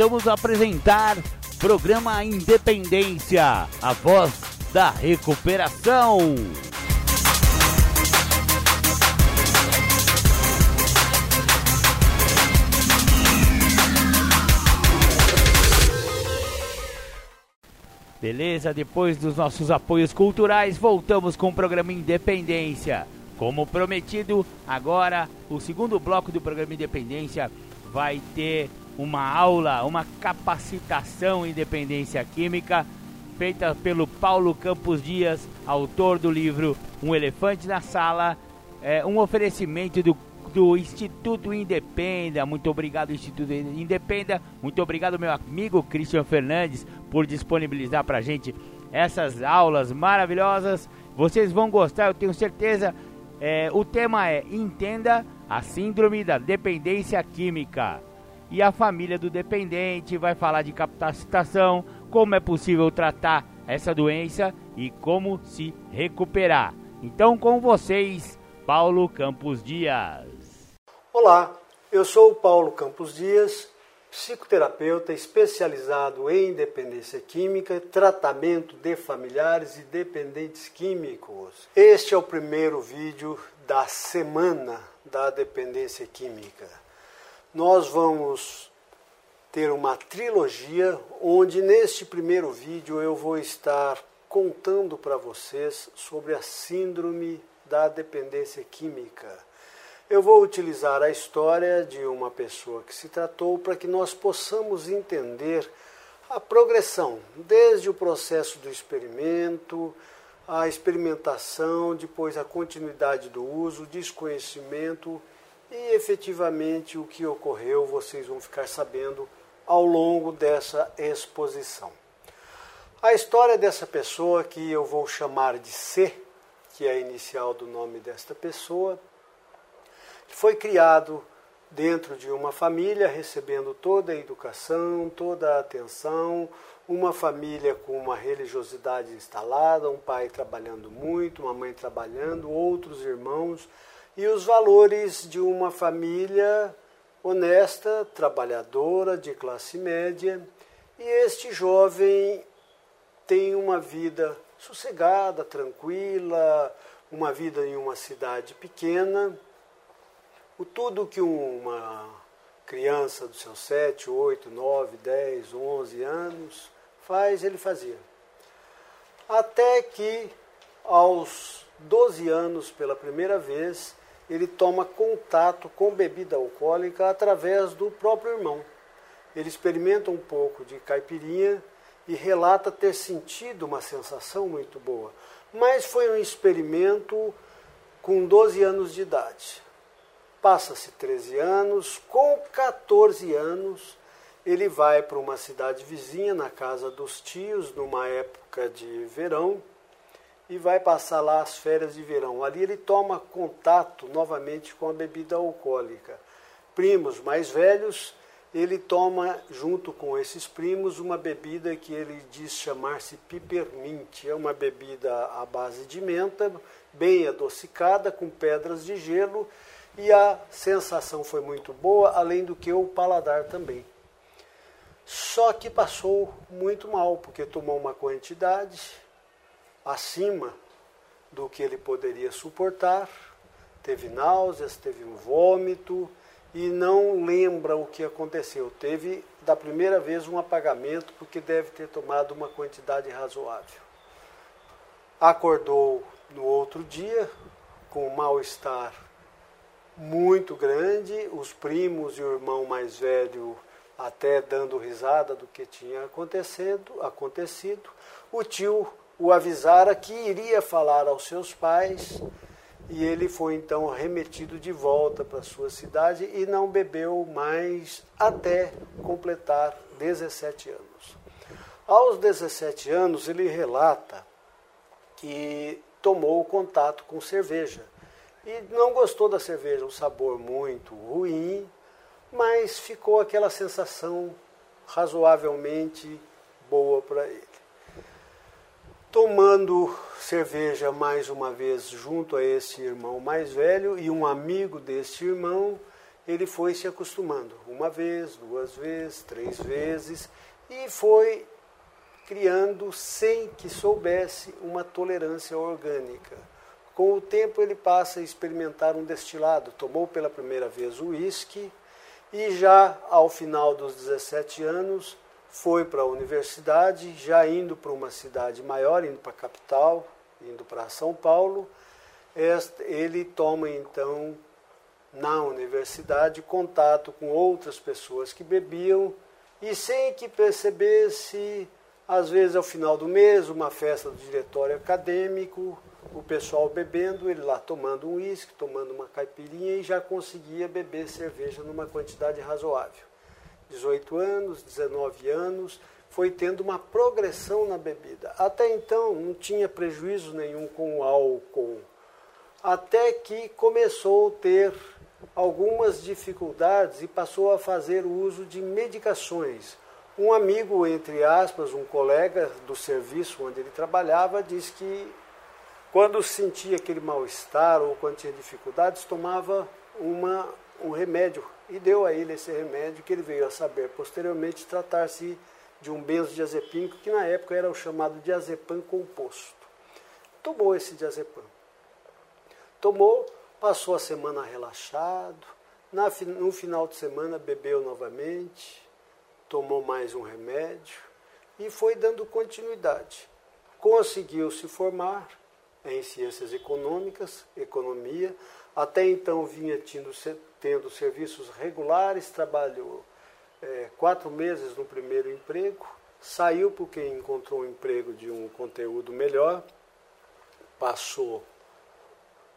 Voltamos a apresentar programa Independência, a voz da recuperação. Beleza, depois dos nossos apoios culturais, voltamos com o programa Independência. Como prometido, agora o segundo bloco do programa Independência vai ter uma aula, uma capacitação em dependência química feita pelo Paulo Campos Dias, autor do livro Um Elefante na Sala, é, um oferecimento do, do Instituto Independa. Muito obrigado, Instituto Independa. Muito obrigado, meu amigo Christian Fernandes, por disponibilizar pra gente essas aulas maravilhosas. Vocês vão gostar, eu tenho certeza. É, o tema é Entenda a Síndrome da Dependência Química. E a família do dependente vai falar de capacitação, como é possível tratar essa doença e como se recuperar. Então, com vocês, Paulo Campos Dias. Olá, eu sou o Paulo Campos Dias, psicoterapeuta especializado em dependência química, tratamento de familiares e dependentes químicos. Este é o primeiro vídeo da semana da dependência química. Nós vamos ter uma trilogia onde neste primeiro vídeo eu vou estar contando para vocês sobre a síndrome da dependência química. Eu vou utilizar a história de uma pessoa que se tratou para que nós possamos entender a progressão, desde o processo do experimento, a experimentação, depois a continuidade do uso, desconhecimento e efetivamente o que ocorreu, vocês vão ficar sabendo ao longo dessa exposição. A história dessa pessoa, que eu vou chamar de C, que é a inicial do nome desta pessoa, foi criado dentro de uma família, recebendo toda a educação, toda a atenção, uma família com uma religiosidade instalada, um pai trabalhando muito, uma mãe trabalhando, outros irmãos, e os valores de uma família honesta, trabalhadora, de classe média. E este jovem tem uma vida sossegada, tranquila, uma vida em uma cidade pequena. O tudo que uma criança dos seus 7, 8, 9, 10, 11 anos faz, ele fazia. Até que aos 12 anos, pela primeira vez, ele toma contato com bebida alcoólica através do próprio irmão. Ele experimenta um pouco de caipirinha e relata ter sentido uma sensação muito boa. Mas foi um experimento com 12 anos de idade. Passa-se 13 anos, com 14 anos, ele vai para uma cidade vizinha, na casa dos tios, numa época de verão, e vai passar lá as férias de verão. Ali ele toma contato novamente com a bebida alcoólica. Primos mais velhos ele toma, junto com esses primos, uma bebida que ele diz chamar-se pipermint. É uma bebida à base de menta, bem adocicada, com pedras de gelo, e a sensação foi muito boa, além do que o paladar também. Só que passou muito mal, porque tomou uma quantidade acima do que ele poderia suportar, teve náuseas, teve um vômito, e não lembra o que aconteceu. Teve, da primeira vez, um apagamento porque deve ter tomado uma quantidade razoável. Acordou no outro dia com um mal-estar muito grande, os primos e o irmão mais velho até dando risada do que tinha acontecido, acontecido. O tio o avisara que iria falar aos seus pais e ele foi então remetido de volta para sua cidade e não bebeu mais até completar 17 anos. Aos 17 anos, ele relata que tomou contato com cerveja e não gostou da cerveja, um sabor muito ruim, mas ficou aquela sensação razoavelmente boa para ele tomando cerveja mais uma vez junto a esse irmão mais velho e um amigo desse irmão, ele foi se acostumando. Uma vez, duas vezes, três vezes, e foi criando, sem que soubesse, uma tolerância orgânica. Com o tempo, ele passa a experimentar um destilado. Tomou pela primeira vez o uísque e já ao final dos 17 anos foi para a universidade, já indo para uma cidade maior, indo para a capital, indo para São Paulo. Ele toma então na universidade contato com outras pessoas que bebiam e sem que percebesse, às vezes ao final do mês, uma festa do diretório acadêmico, o pessoal bebendo, ele lá tomando um uísque, tomando uma caipirinha e já conseguia beber cerveja numa quantidade razoável. 18 anos, 19 anos, foi tendo uma progressão na bebida. Até então não tinha prejuízo nenhum com o álcool, até que começou a ter algumas dificuldades e passou a fazer uso de medicações, Um amigo, entre aspas, um colega do serviço onde ele trabalhava, disse que quando sentia aquele mal-estar ou quando tinha dificuldades, tomava uma, um remédio e deu a ele esse remédio que ele veio a saber posteriormente tratar-se de um benzodiazepínico que na época era o chamado diazepam composto. Tomou esse diazepam. Tomou, passou a semana relaxado, na, no final de semana bebeu novamente, tomou mais um remédio e foi dando continuidade. Conseguiu se formar em ciências econômicas, economia. Até então vinha tendo, tendo serviços regulares, trabalhou é, quatro meses no primeiro emprego, saiu porque encontrou um emprego de um conteúdo melhor, passou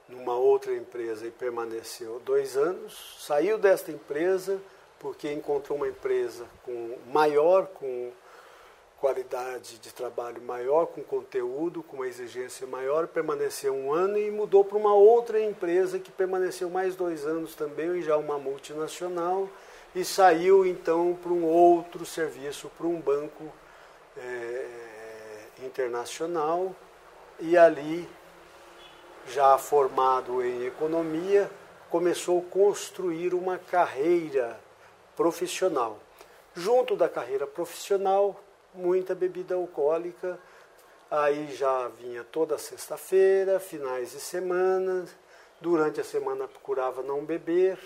numa outra empresa e permaneceu dois anos, saiu desta empresa porque encontrou uma empresa com maior, com qualidade de trabalho maior, com conteúdo, com uma exigência maior, permaneceu um ano e mudou para uma outra empresa que permaneceu mais dois anos também, já uma multinacional, e saiu então para um outro serviço, para um banco é, internacional, e ali, já formado em economia, começou a construir uma carreira profissional. Junto da carreira profissional, muita bebida alcoólica. Aí já vinha toda sexta-feira, finais de semana. Durante a semana procurava não beber.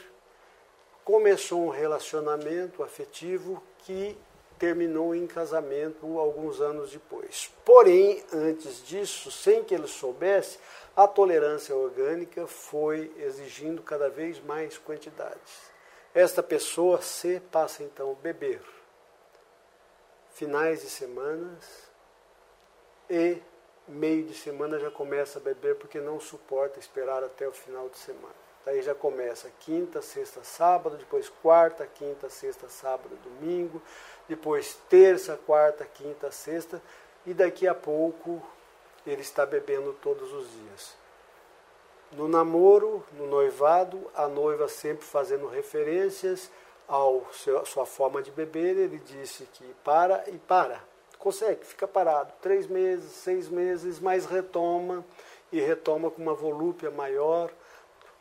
Começou um relacionamento afetivo que terminou em casamento alguns anos depois. Porém, antes disso, sem que ele soubesse, a tolerância orgânica foi exigindo cada vez mais quantidades. Esta pessoa se passa então a beber finais de semanas e meio de semana já começa a beber porque não suporta esperar até o final de semana. Daí já começa quinta, sexta, sábado, depois quarta, quinta, sexta, sábado, domingo, depois terça, quarta, quinta, sexta, e daqui a pouco ele está bebendo todos os dias. No namoro, no noivado, a noiva sempre fazendo referências ao sua forma de beber, ele disse que para e para. Consegue, fica parado. Três meses, seis meses, mas retoma e retoma com uma volúpia maior,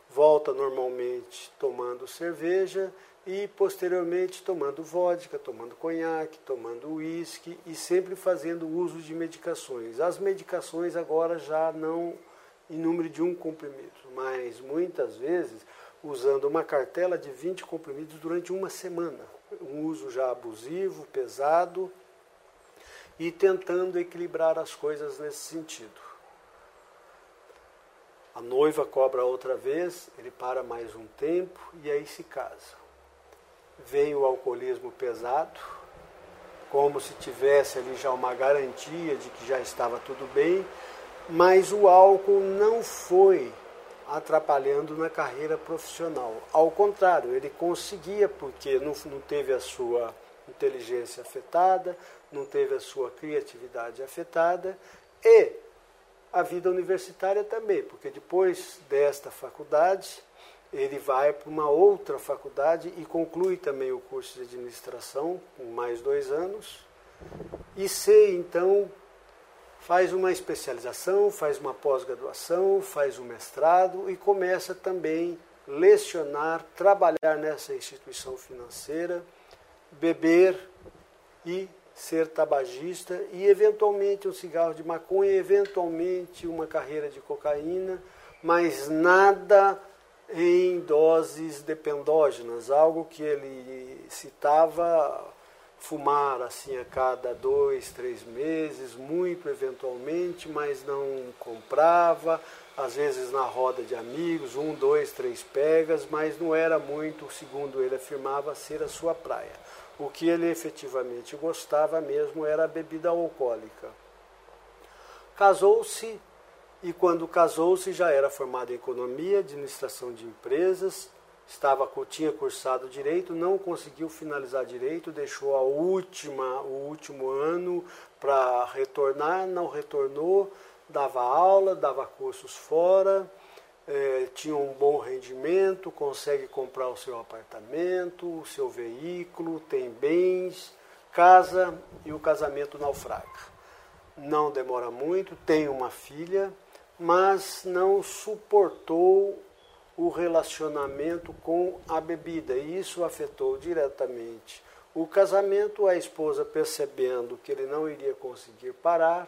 volta normalmente tomando cerveja e posteriormente tomando vodka, tomando conhaque, tomando uísque e sempre fazendo uso de medicações. As medicações agora já não em número de um comprimido, mas muitas vezes usando uma cartela de 20 comprimidos durante uma semana. Um uso já abusivo, pesado e tentando equilibrar as coisas nesse sentido. A noiva cobra outra vez, ele para mais um tempo e aí se casa. Vem o alcoolismo pesado, como se tivesse ali já uma garantia de que já estava tudo bem, mas o álcool não foi atrapalhando na carreira profissional. Ao contrário, ele conseguia, porque não, não teve a sua inteligência afetada, não teve a sua criatividade afetada e a vida universitária também, porque depois desta faculdade ele vai para uma outra faculdade e conclui também o curso de administração, com mais dois anos, e se então faz uma especialização, faz uma pós-graduação, faz um mestrado e começa também lecionar, trabalhar nessa instituição financeira, beber e ser tabagista e eventualmente um cigarro de maconha, eventualmente uma carreira de cocaína, mas nada em doses dependógenas, algo que ele citava fumar assim a cada dois, três meses, muito eventualmente, mas não comprava, às vezes na roda de amigos, um, dois, três pegas, mas não era muito, segundo ele afirmava, ser a sua praia. O que ele efetivamente gostava mesmo era a bebida alcoólica. Casou-se e quando casou-se já era formado em economia, administração de empresas, estava tinha cursado direito, não conseguiu finalizar direito, deixou a última, o último ano para retornar, não retornou, dava aula, dava cursos fora, é, tinha um bom rendimento, consegue comprar o seu apartamento, o seu veículo, tem bens, casa e o casamento naufraga. Não demora muito, tem uma filha, mas não suportou o relacionamento com a bebida e isso afetou diretamente o casamento. A esposa, percebendo que ele não iria conseguir parar,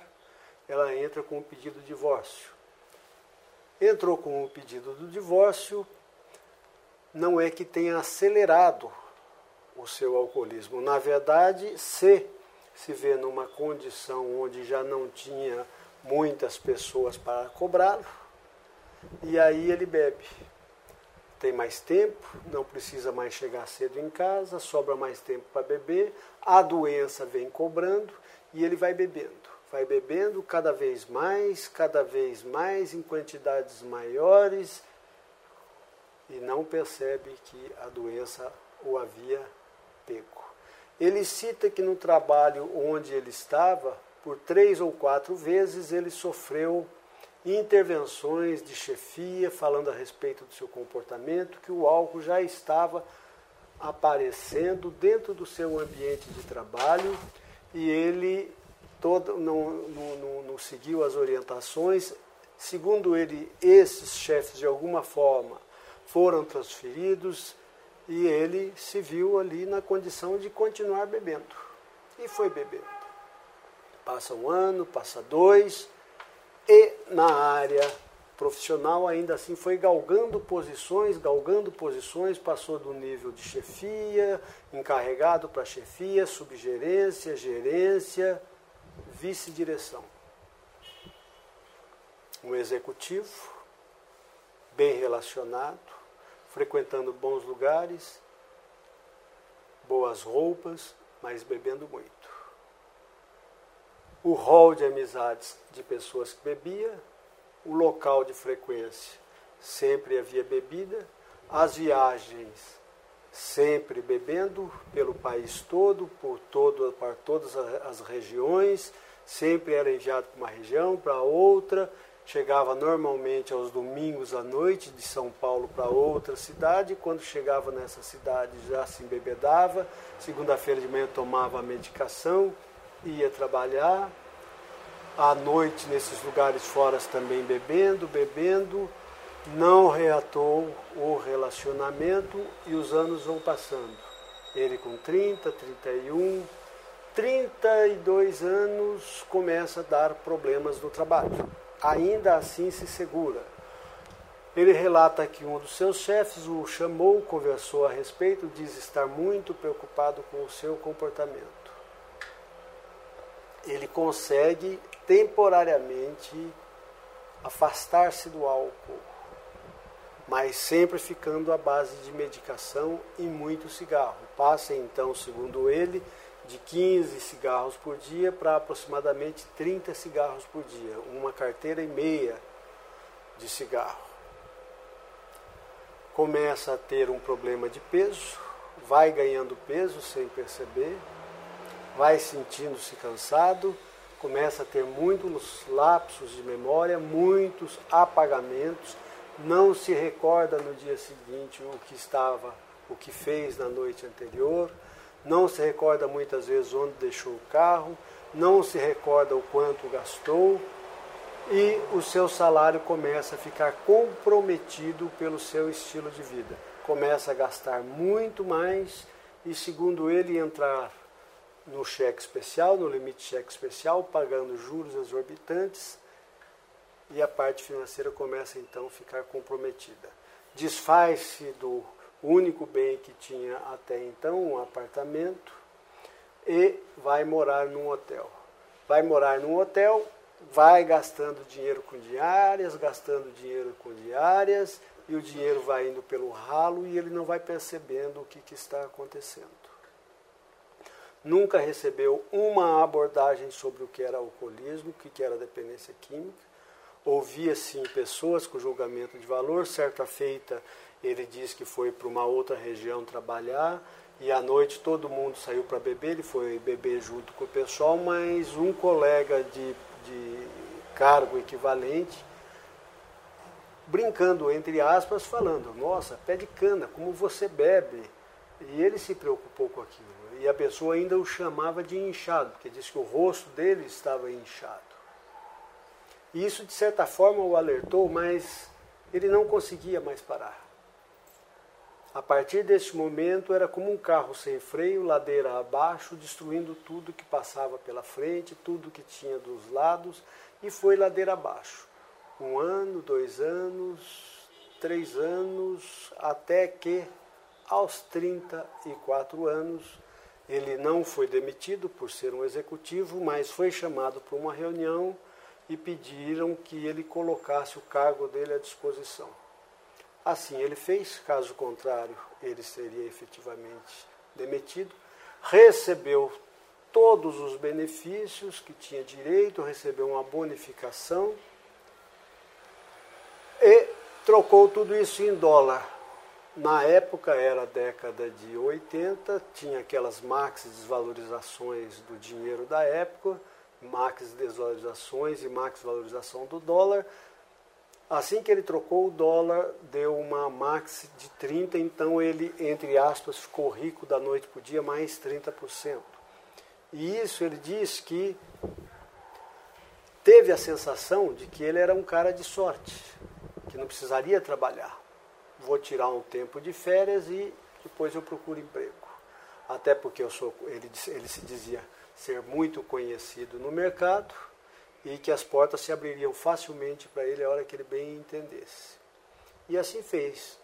ela entra com o pedido de divórcio. Entrou com o pedido do divórcio, não é que tenha acelerado o seu alcoolismo. Na verdade, se se vê numa condição onde já não tinha muitas pessoas para cobrá-lo, e aí ele bebe. Tem mais tempo, não precisa mais chegar cedo em casa, sobra mais tempo para beber, a doença vem cobrando e ele vai bebendo. Vai bebendo cada vez mais, cada vez mais, em quantidades maiores, e não percebe que a doença o havia pego. Ele cita que no trabalho onde ele estava, por três ou quatro vezes ele sofreu intervenções de chefia falando a respeito do seu comportamento, que o álcool já estava aparecendo dentro do seu ambiente de trabalho e ele todo, não, não, não, não seguiu as orientações. Segundo ele, esses chefes de alguma forma foram transferidos e ele se viu ali na condição de continuar bebendo. E foi bebendo. Passa um ano, passa dois, e na área profissional ainda assim foi galgando posições, galgando posições, passou do nível de chefia, encarregado para chefia, subgerência, gerência, vice-direção. Um executivo bem relacionado, frequentando bons lugares, boas roupas, mas bebendo muito. O rol de amizades de pessoas que bebia, o local de frequência sempre havia bebida, as viagens sempre bebendo pelo país todo, por todo, para todas as regiões, sempre era enviado para uma região, para outra, chegava normalmente aos domingos à noite de São Paulo para outra cidade. Quando chegava nessa cidade já se embebedava. Segunda-feira de manhã tomava a medicação, ia trabalhar. À noite, nesses lugares fora, também bebendo, bebendo. Não reatou o relacionamento e os anos vão passando. Ele com 30, 31, 32 anos começa a dar problemas no trabalho ainda assim se segura. Ele relata que um dos seus chefes o chamou, conversou a respeito, diz estar muito preocupado com o seu comportamento. Ele consegue temporariamente afastar-se do álcool, mas sempre ficando à base de medicação e muito cigarro. Passa então, segundo ele, de 15 cigarros por dia para aproximadamente 30 cigarros por dia, uma carteira e meia de cigarro. Começa a ter um problema de peso, vai ganhando peso sem perceber, vai sentindo-se cansado, começa a ter muitos lapsos de memória, muitos apagamentos, não se recorda no dia seguinte o que estava, o que fez na noite anterior não se recorda muitas vezes onde deixou o carro, não se recorda o quanto gastou e o seu salário começa a ficar comprometido pelo seu estilo de vida. Começa a gastar muito mais e, segundo ele, entrar no cheque especial, no limite cheque especial, pagando juros exorbitantes e a parte financeira começa então a ficar comprometida. Desfaz-se do único bem que tinha até então, um apartamento, e vai morar num hotel. Vai morar num hotel, vai gastando dinheiro com diárias, gastando dinheiro com diárias, e o dinheiro vai indo pelo ralo e ele não vai percebendo o que, que está acontecendo. Nunca recebeu uma abordagem sobre o que era alcoolismo, o que era dependência química. Ouvia, sim, pessoas com julgamento de valor. Certa feita, ele disse que foi para uma outra região trabalhar e à noite todo mundo saiu para beber. Ele foi beber junto com o pessoal, mas um colega de, de cargo equivalente, brincando entre aspas, falando: Nossa, pé de cana, como você bebe. E ele se preocupou com aquilo. E a pessoa ainda o chamava de inchado, porque disse que o rosto dele estava inchado. Isso, de certa forma, o alertou, mas ele não conseguia mais parar. A partir deste momento, era como um carro sem freio, ladeira abaixo, destruindo tudo que passava pela frente, tudo que tinha dos lados, e foi ladeira abaixo. Um ano, dois anos, três anos, até que, aos 34 anos, ele não foi demitido por ser um executivo, mas foi chamado para uma reunião e pediram que ele colocasse o cargo dele à disposição. Assim ele fez, caso contrário, ele seria efetivamente demitido. Recebeu todos os benefícios que tinha direito, recebeu uma bonificação e trocou tudo isso em dólar. Na época era a década de 80, tinha aquelas max desvalorizações do dinheiro da época, max desvalorizações e max valorização do dólar. Assim que ele trocou o dólar, deu uma max de 30, então ele, entre aspas, ficou rico da noite para o dia, mais 30%. E isso ele diz que teve a sensação de que ele era um cara de sorte, que não precisaria trabalhar. Vou tirar um tempo de férias e depois eu procuro emprego. Até porque eu sou, ele, ele se dizia ser muito conhecido no mercado e que as portas se abririam facilmente para ele a hora que ele bem entendesse. E assim fez.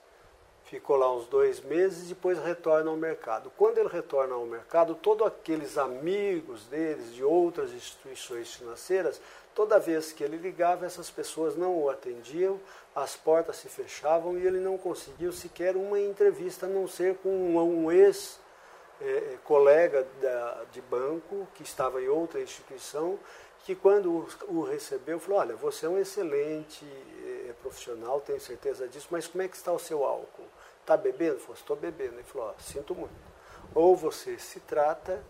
Ficou lá uns dois meses e depois retorna ao mercado. Quando ele retorna ao mercado, todos aqueles amigos deles de outras instituições financeiras, toda vez que ele ligava, essas pessoas não o atendiam, as portas se fechavam e ele não conseguiu sequer uma entrevista, a não ser com um ex-colega eh, de banco que estava em outra instituição que quando o recebeu, falou, olha, você é um excelente é, profissional, tenho certeza disso, mas como é que está o seu álcool? Está bebendo? Falou, estou bebendo. Ele falou, oh, sinto muito. Ou você se trata,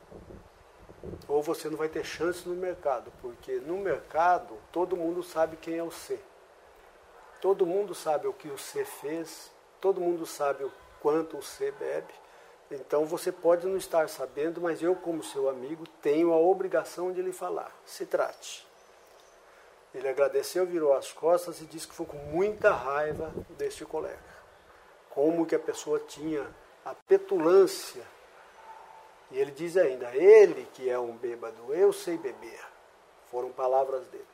ou você não vai ter chance no mercado, porque no mercado todo mundo sabe quem é o C. Todo mundo sabe o que o C fez, todo mundo sabe o quanto o C bebe, então você pode não estar sabendo, mas eu, como seu amigo, tenho a obrigação de lhe falar. Se trate. Ele agradeceu, virou as costas e disse que foi com muita raiva deste colega. Como que a pessoa tinha a petulância. E ele diz ainda, ele que é um bêbado, eu sei beber. Foram palavras dele.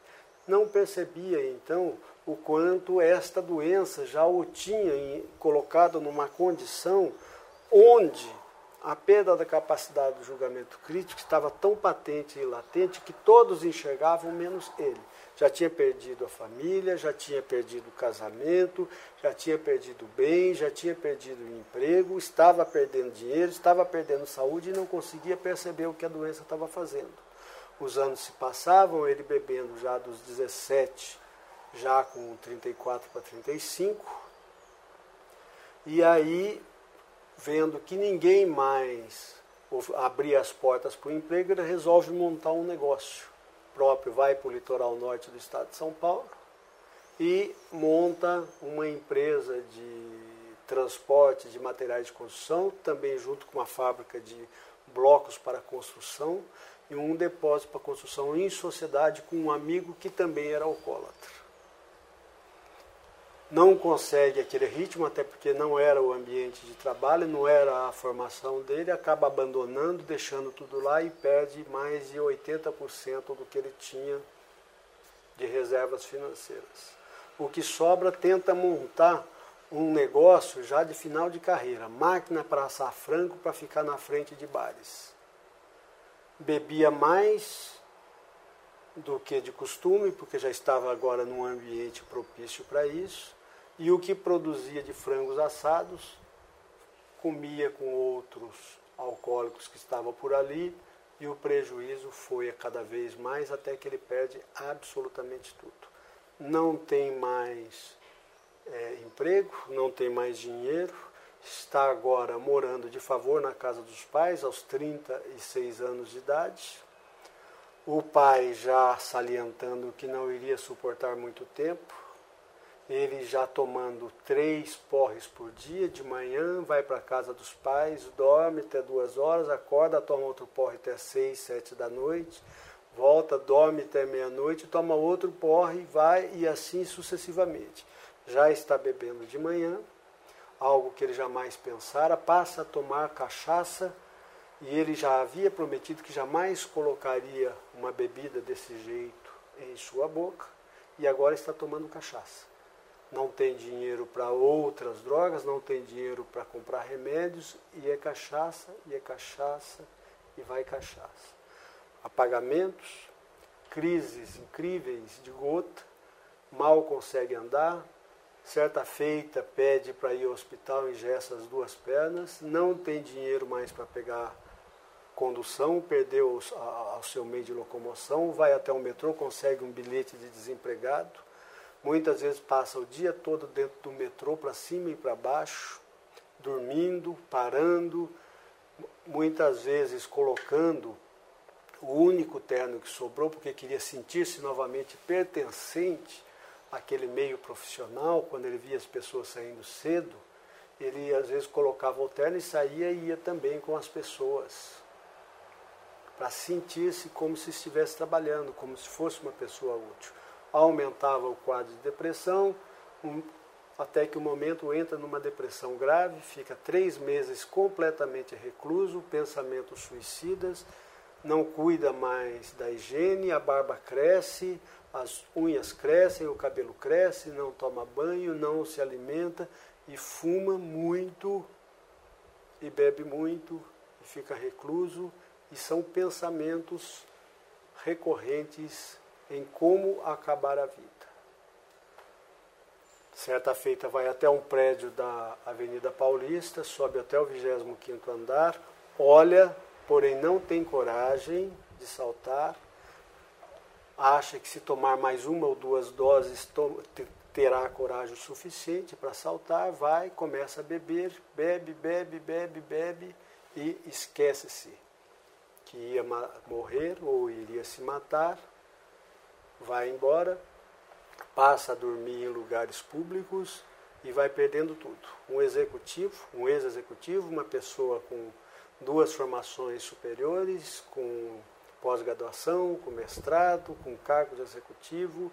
Não percebia então o quanto esta doença já o tinha colocado numa condição onde a perda da capacidade do julgamento crítico estava tão patente e latente que todos enxergavam, menos ele. Já tinha perdido a família, já tinha perdido o casamento, já tinha perdido o bem, já tinha perdido o emprego, estava perdendo dinheiro, estava perdendo saúde e não conseguia perceber o que a doença estava fazendo. Os anos se passavam, ele bebendo já dos 17, já com 34 para 35, e aí vendo que ninguém mais abria as portas para o emprego, ele resolve montar um negócio próprio, vai para o litoral norte do estado de São Paulo e monta uma empresa de transporte de materiais de construção, também junto com uma fábrica de blocos para construção e um depósito para construção em sociedade com um amigo que também era alcoólatra não consegue aquele ritmo, até porque não era o ambiente de trabalho, não era a formação dele, acaba abandonando, deixando tudo lá e perde mais de 80% do que ele tinha de reservas financeiras. O que sobra tenta montar um negócio já de final de carreira, máquina para assar frango para ficar na frente de bares. Bebia mais do que de costume, porque já estava agora num ambiente propício para isso e o que produzia de frangos assados comia com outros alcoólicos que estavam por ali e o prejuízo foi a cada vez mais até que ele perde absolutamente tudo. Não tem mais é, emprego, não tem mais dinheiro, está agora morando de favor na casa dos pais aos 36 anos de idade. O pai já salientando que não iria suportar muito tempo, ele já tomando três porres por dia, de manhã, vai para a casa dos pais, dorme até duas horas, acorda, toma outro porre até seis, sete da noite, volta, dorme até meia-noite, toma outro porre, vai e assim sucessivamente. Já está bebendo de manhã, algo que ele jamais pensara, passa a tomar cachaça e ele já havia prometido que jamais colocaria uma bebida desse jeito em sua boca e agora está tomando cachaça não tem dinheiro para outras drogas, não tem dinheiro para comprar remédios, e é cachaça, e é cachaça, e vai cachaça. Apagamentos, crises incríveis de gota, mal consegue andar, certa feita pede para ir ao hospital, ingessa as duas pernas, não tem dinheiro mais para pegar condução, perdeu o seu meio de locomoção, vai até o metrô, consegue um bilhete de desempregado, Muitas vezes passa o dia todo dentro do metrô, para cima e para baixo, dormindo, parando, muitas vezes colocando o único terno que sobrou, porque queria sentir-se novamente pertencente àquele meio profissional, quando ele via as pessoas saindo cedo, ele às vezes colocava o terno e saía e ia também com as pessoas, para sentir-se como se estivesse trabalhando, como se fosse uma pessoa útil aumentava o quadro de depressão, um, até que o momento entra numa depressão grave, fica três meses completamente recluso, pensamentos suicidas, não cuida mais da higiene, a barba cresce, as unhas crescem, o cabelo cresce, não toma banho, não se alimenta e fuma muito e bebe muito e fica recluso e são pensamentos recorrentes em como acabar a vida. Certa feita vai até um prédio da Avenida Paulista, sobe até o 25º andar, olha, porém não tem coragem de saltar, acha que se tomar mais uma ou duas doses terá coragem o suficiente para saltar, vai, começa a beber, bebe, bebe, bebe, bebe e esquece-se que ia morrer ou iria se matar vai embora, passa a dormir em lugares públicos e vai perdendo tudo. Um executivo, um ex-executivo, uma pessoa com duas formações superiores, com pós-graduação, com mestrado, com cargo de executivo,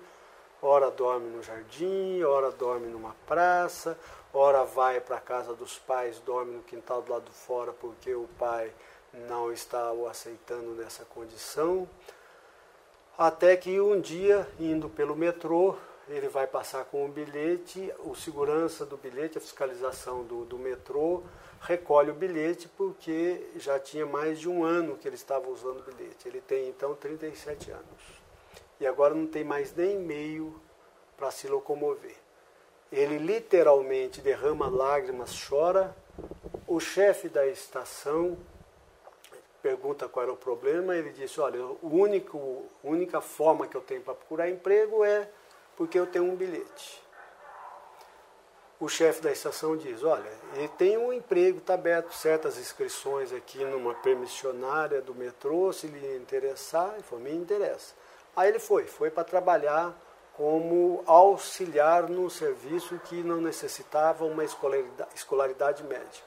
ora dorme no jardim, ora dorme numa praça, ora vai para a casa dos pais, dorme no quintal do lado de fora porque o pai não está o aceitando nessa condição. Até que um dia, indo pelo metrô, ele vai passar com um bilhete, o segurança do bilhete, a fiscalização do, do metrô, recolhe o bilhete porque já tinha mais de um ano que ele estava usando o bilhete. Ele tem então 37 anos. E agora não tem mais nem meio para se locomover. Ele literalmente derrama lágrimas, chora. O chefe da estação pergunta qual era o problema, ele disse, olha, o único, a única forma que eu tenho para procurar emprego é porque eu tenho um bilhete. O chefe da estação diz, olha, ele tem um emprego, está aberto certas inscrições aqui numa permissionária do metrô, se lhe interessar, ele falou, me interessa. Aí ele foi, foi para trabalhar como auxiliar num serviço que não necessitava uma escolaridade, escolaridade média.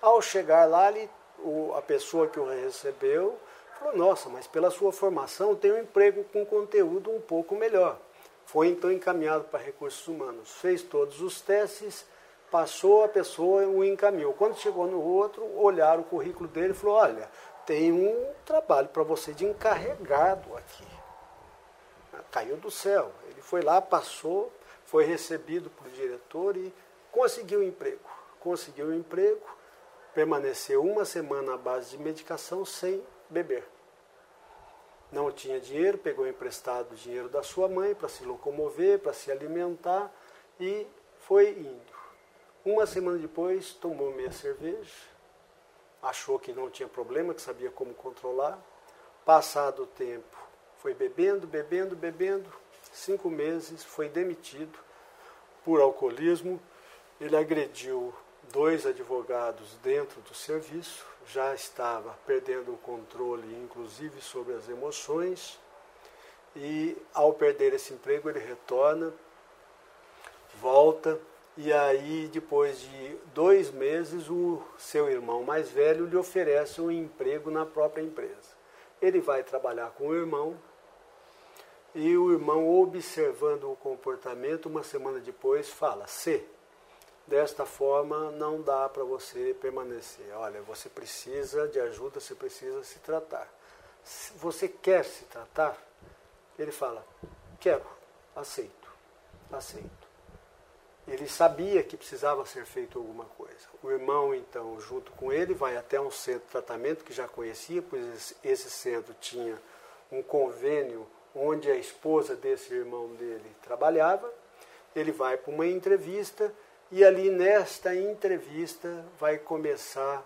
Ao chegar lá, ele o, a pessoa que o recebeu falou, nossa, mas pela sua formação tem um emprego com conteúdo um pouco melhor. Foi então encaminhado para recursos humanos. Fez todos os testes, passou, a pessoa o encaminhou. Quando chegou no outro, olharam o currículo dele e falou, olha, tem um trabalho para você de encarregado aqui. Caiu do céu. Ele foi lá, passou, foi recebido por diretor e conseguiu um emprego. Conseguiu um emprego, permaneceu uma semana à base de medicação sem beber. Não tinha dinheiro, pegou emprestado o dinheiro da sua mãe para se locomover, para se alimentar e foi indo. Uma semana depois, tomou meia cerveja, achou que não tinha problema, que sabia como controlar. Passado o tempo, foi bebendo, bebendo, bebendo. Cinco meses, foi demitido por alcoolismo. Ele agrediu dois advogados dentro do serviço, já estava perdendo o controle, inclusive sobre as emoções, e ao perder esse emprego ele retorna, volta e aí depois de dois meses o seu irmão mais velho lhe oferece um emprego na própria empresa. Ele vai trabalhar com o irmão e o irmão, observando o comportamento, uma semana depois fala: C, desta forma não dá para você permanecer. Olha, você precisa de ajuda, você precisa se tratar. Você quer se tratar? Ele fala: Quero, aceito, aceito. Ele sabia que precisava ser feito alguma coisa. O irmão, então, junto com ele, vai até um centro de tratamento que já conhecia, pois esse centro tinha um convênio onde a esposa desse irmão dele trabalhava. Ele vai para uma entrevista e ali nesta entrevista vai começar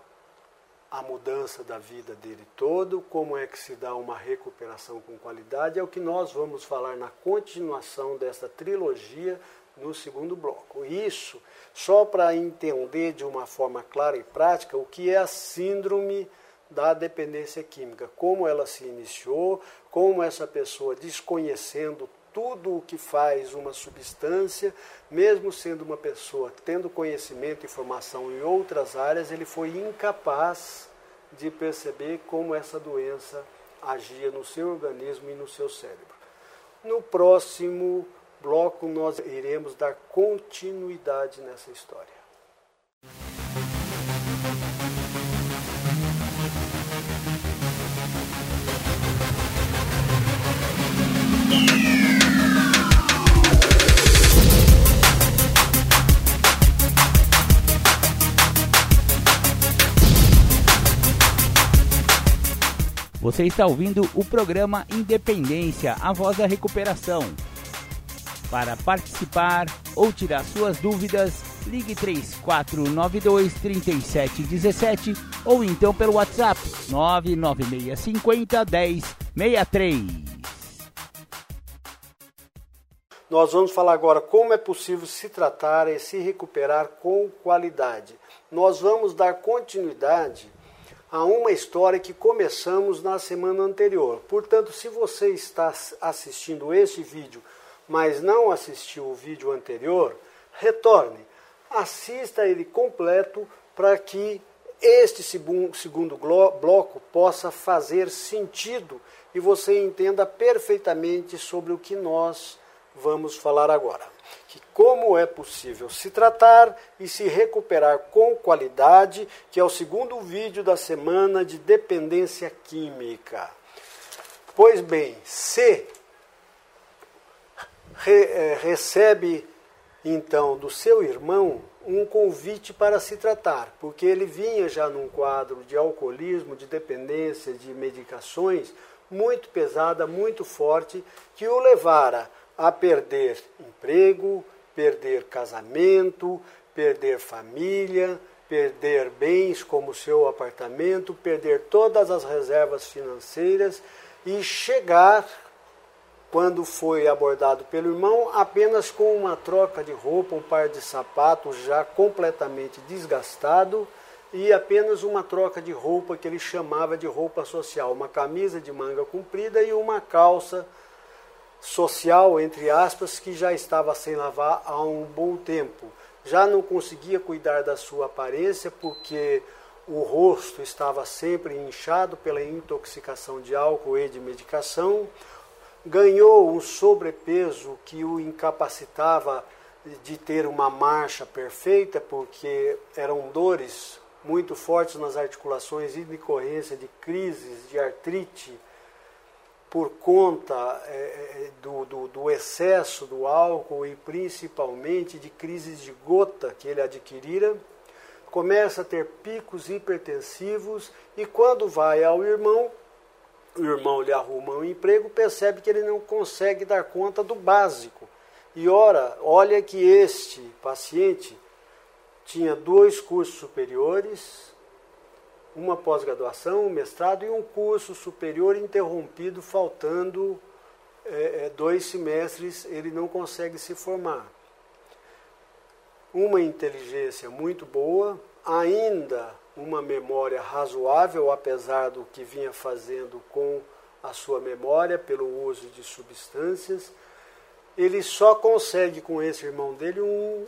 a mudança da vida dele todo, como é que se dá uma recuperação com qualidade, é o que nós vamos falar na continuação desta trilogia no segundo bloco. Isso só para entender de uma forma clara e prática o que é a síndrome da dependência química, como ela se iniciou, como essa pessoa, desconhecendo tudo o que faz uma substância, mesmo sendo uma pessoa tendo conhecimento e formação em outras áreas, ele foi incapaz de perceber como essa doença agia no seu organismo e no seu cérebro. No próximo bloco, nós iremos dar continuidade nessa história. Você está ouvindo o programa Independência, a voz da recuperação. Para participar ou tirar suas dúvidas, ligue 3492 3717 ou então pelo WhatsApp 99650 1063. Nós vamos falar agora como é possível se tratar e se recuperar com qualidade. Nós vamos dar continuidade a uma história que começamos na semana anterior. Portanto, se você está assistindo este vídeo, mas não assistiu o vídeo anterior, retorne, assista ele completo para que este segundo bloco possa fazer sentido e você entenda perfeitamente sobre o que nós vamos falar agora que como é possível se tratar e se recuperar com qualidade, que é o segundo vídeo da semana de dependência química. Pois bem, se re, é, recebe então do seu irmão um convite para se tratar, porque ele vinha já num quadro de alcoolismo, de dependência de medicações muito pesada, muito forte, que o levara a perder emprego, perder casamento, perder família, perder bens como seu apartamento, perder todas as reservas financeiras e chegar, quando foi abordado pelo irmão, apenas com uma troca de roupa, um par de sapatos já completamente desgastado e apenas uma troca de roupa que ele chamava de roupa social, uma camisa de manga comprida e uma calça social, entre aspas, que já estava sem lavar há um bom tempo. Já não conseguia cuidar da sua aparência porque o rosto estava sempre inchado pela intoxicação de álcool e de medicação. Ganhou um sobrepeso que o incapacitava de ter uma marcha perfeita, porque eram dores muito fortes nas articulações e decorrência de crises de artrite por conta é, é, do, do, do, excesso do álcool e principalmente de crises de gota que ele adquirira, começa a ter picos hipertensivos e quando vai ao irmão, o irmão lhe arruma um emprego, percebe que ele não consegue dar conta do básico. E ora, olha que este paciente tinha dois cursos superiores, uma pós-graduação, um mestrado e um curso superior interrompido, faltando é, é, dois semestres, ele não consegue se formar. Uma inteligência muito boa, ainda uma memória razoável, apesar do que vinha fazendo com a sua memória pelo uso de substâncias, ele só consegue com esse irmão dele um,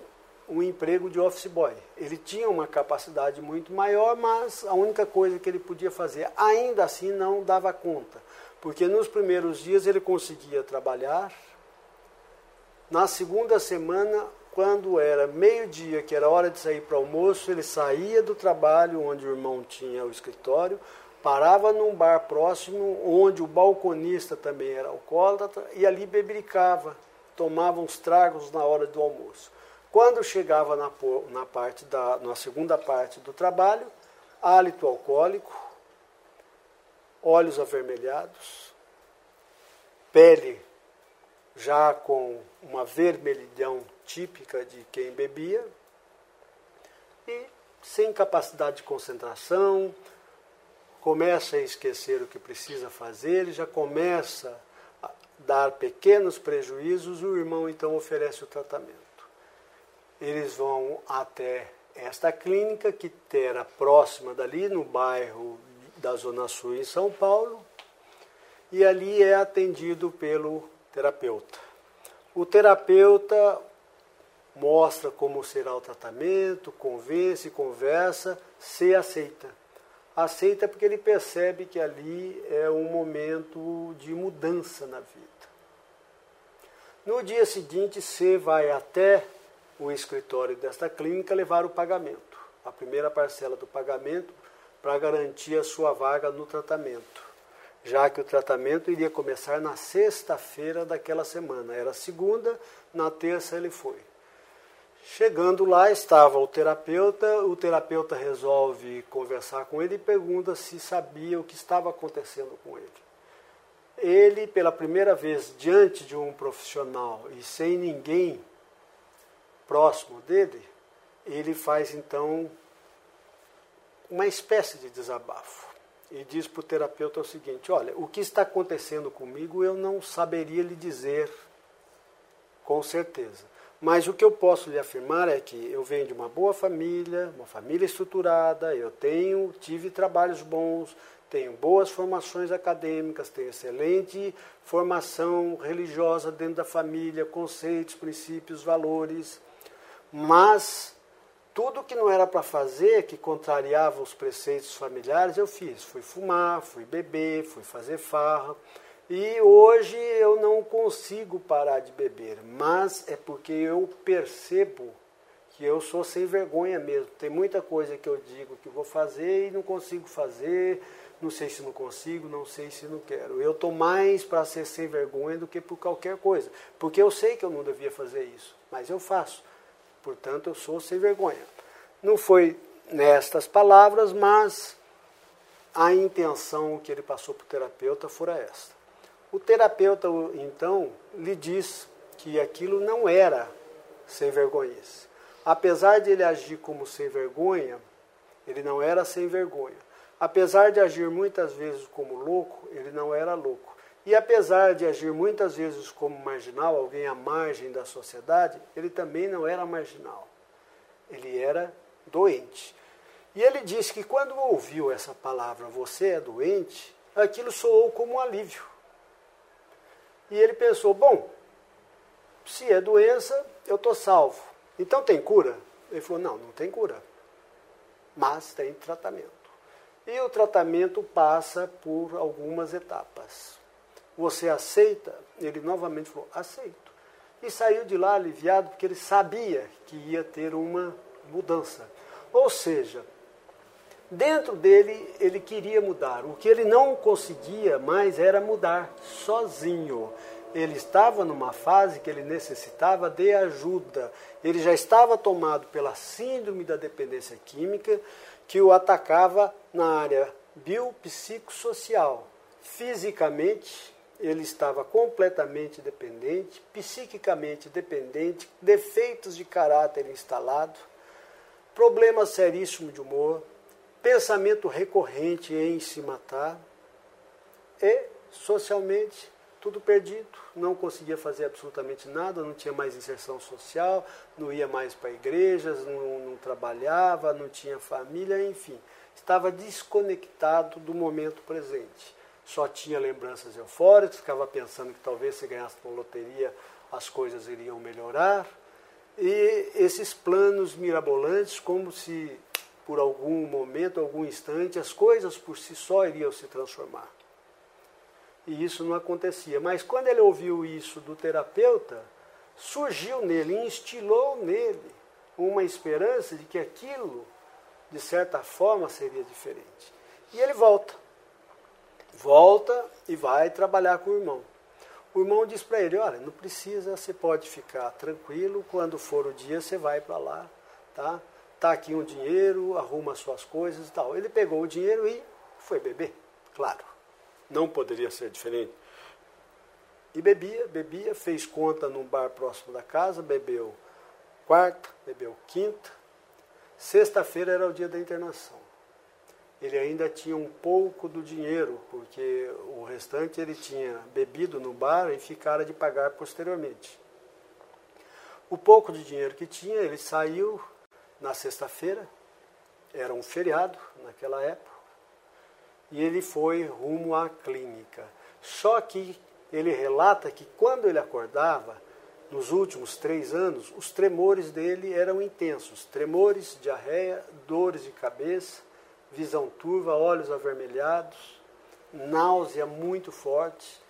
um emprego de office boy. Ele tinha uma capacidade muito maior, mas a única coisa que ele podia fazer, ainda assim, não dava conta. Porque nos primeiros dias ele conseguia trabalhar. Na segunda semana, quando era meio-dia, que era hora de sair para almoço, ele saía do trabalho onde o irmão tinha o escritório, parava num bar próximo, onde o balconista também era alcoólatra, e ali bebericava, tomava uns tragos na hora do almoço. Quando chegava na, na, parte da, na segunda parte do trabalho, hálito alcoólico, olhos avermelhados, pele já com uma vermelhidão típica de quem bebia, e sem capacidade de concentração, começa a esquecer o que precisa fazer, já começa a dar pequenos prejuízos, o irmão então oferece o tratamento. Eles vão até esta clínica que era próxima dali, no bairro da Zona Sul em São Paulo, e ali é atendido pelo terapeuta. O terapeuta mostra como será o tratamento, convence, conversa, se aceita aceita porque ele percebe que ali é um momento de mudança na vida. No dia seguinte, você vai até o escritório desta clínica levar o pagamento, a primeira parcela do pagamento, para garantir a sua vaga no tratamento, já que o tratamento iria começar na sexta-feira daquela semana. Era segunda, na terça ele foi. Chegando lá estava o terapeuta, o terapeuta resolve conversar com ele e pergunta se sabia o que estava acontecendo com ele. Ele, pela primeira vez diante de um profissional e sem ninguém próximo dele, ele faz então uma espécie de desabafo e diz para o terapeuta o seguinte: Olha, o que está acontecendo comigo eu não saberia lhe dizer com certeza. Mas o que eu posso lhe afirmar é que eu venho de uma boa família, uma família estruturada, eu tenho, tive trabalhos bons, tenho boas formações acadêmicas, tenho excelente formação religiosa dentro da família, conceitos, princípios, valores, mas tudo que não era para fazer, que contrariava os preceitos familiares, eu fiz. Fui fumar, fui beber, fui fazer farra. E hoje eu não consigo parar de beber, mas é porque eu percebo que eu sou sem vergonha mesmo. Tem muita coisa que eu digo que vou fazer e não consigo fazer, não sei se não consigo, não sei se não quero. Eu estou mais para ser sem vergonha do que por qualquer coisa, porque eu sei que eu não devia fazer isso, mas eu faço. Portanto, eu sou sem vergonha. Não foi nestas palavras, mas a intenção que ele passou para o terapeuta fora esta. O terapeuta, então, lhe diz que aquilo não era sem vergonhice. Apesar de ele agir como sem vergonha, ele não era sem vergonha. Apesar de agir muitas vezes como louco, ele não era louco. E apesar de agir muitas vezes como marginal, alguém à margem da sociedade, ele também não era marginal. Ele era doente. E ele disse que quando ouviu essa palavra, você é doente, aquilo soou como um alívio. E ele pensou: bom, se é doença, eu estou salvo. Então tem cura? Ele falou: não, não tem cura. Mas tem tratamento. E o tratamento passa por algumas etapas. Você aceita? Ele novamente falou: aceito. E saiu de lá aliviado porque ele sabia que ia ter uma mudança. Ou seja, dentro dele ele queria mudar. O que ele não conseguia mais era mudar sozinho. Ele estava numa fase que ele necessitava de ajuda. Ele já estava tomado pela síndrome da dependência química que o atacava na área biopsicossocial. Fisicamente, ele estava completamente dependente, psiquicamente dependente, defeitos de caráter instalado, problema seríssimo de humor, pensamento recorrente em se matar e socialmente tudo perdido, não conseguia fazer absolutamente nada, não tinha mais inserção social, não ia mais para igrejas, não, não trabalhava, não tinha família, enfim, estava desconectado do momento presente. Só tinha lembranças eufóricas, ficava pensando que talvez se ganhasse uma loteria as coisas iriam melhorar, e esses planos mirabolantes, como se por algum momento, algum instante, as coisas por si só iriam se transformar. E isso não acontecia. Mas quando ele ouviu isso do terapeuta, surgiu nele, instilou nele uma esperança de que aquilo, de certa forma, seria diferente. E ele volta. Volta e vai trabalhar com o irmão. O irmão diz para ele: Olha, não precisa, você pode ficar tranquilo, quando for o dia você vai para lá, tá? Tá aqui um dinheiro, arruma suas coisas e tal. Ele pegou o dinheiro e foi beber, claro. Não poderia ser diferente. E bebia, bebia, fez conta num bar próximo da casa, bebeu quarta, bebeu quinta. Sexta-feira era o dia da internação. Ele ainda tinha um pouco do dinheiro, porque o restante ele tinha bebido no bar e ficara de pagar posteriormente. O pouco de dinheiro que tinha, ele saiu na sexta-feira, era um feriado naquela época, e ele foi rumo à clínica. Só que ele relata que quando ele acordava, nos últimos três anos, os tremores dele eram intensos tremores, diarreia, dores de cabeça, visão turva, olhos avermelhados, náusea muito forte,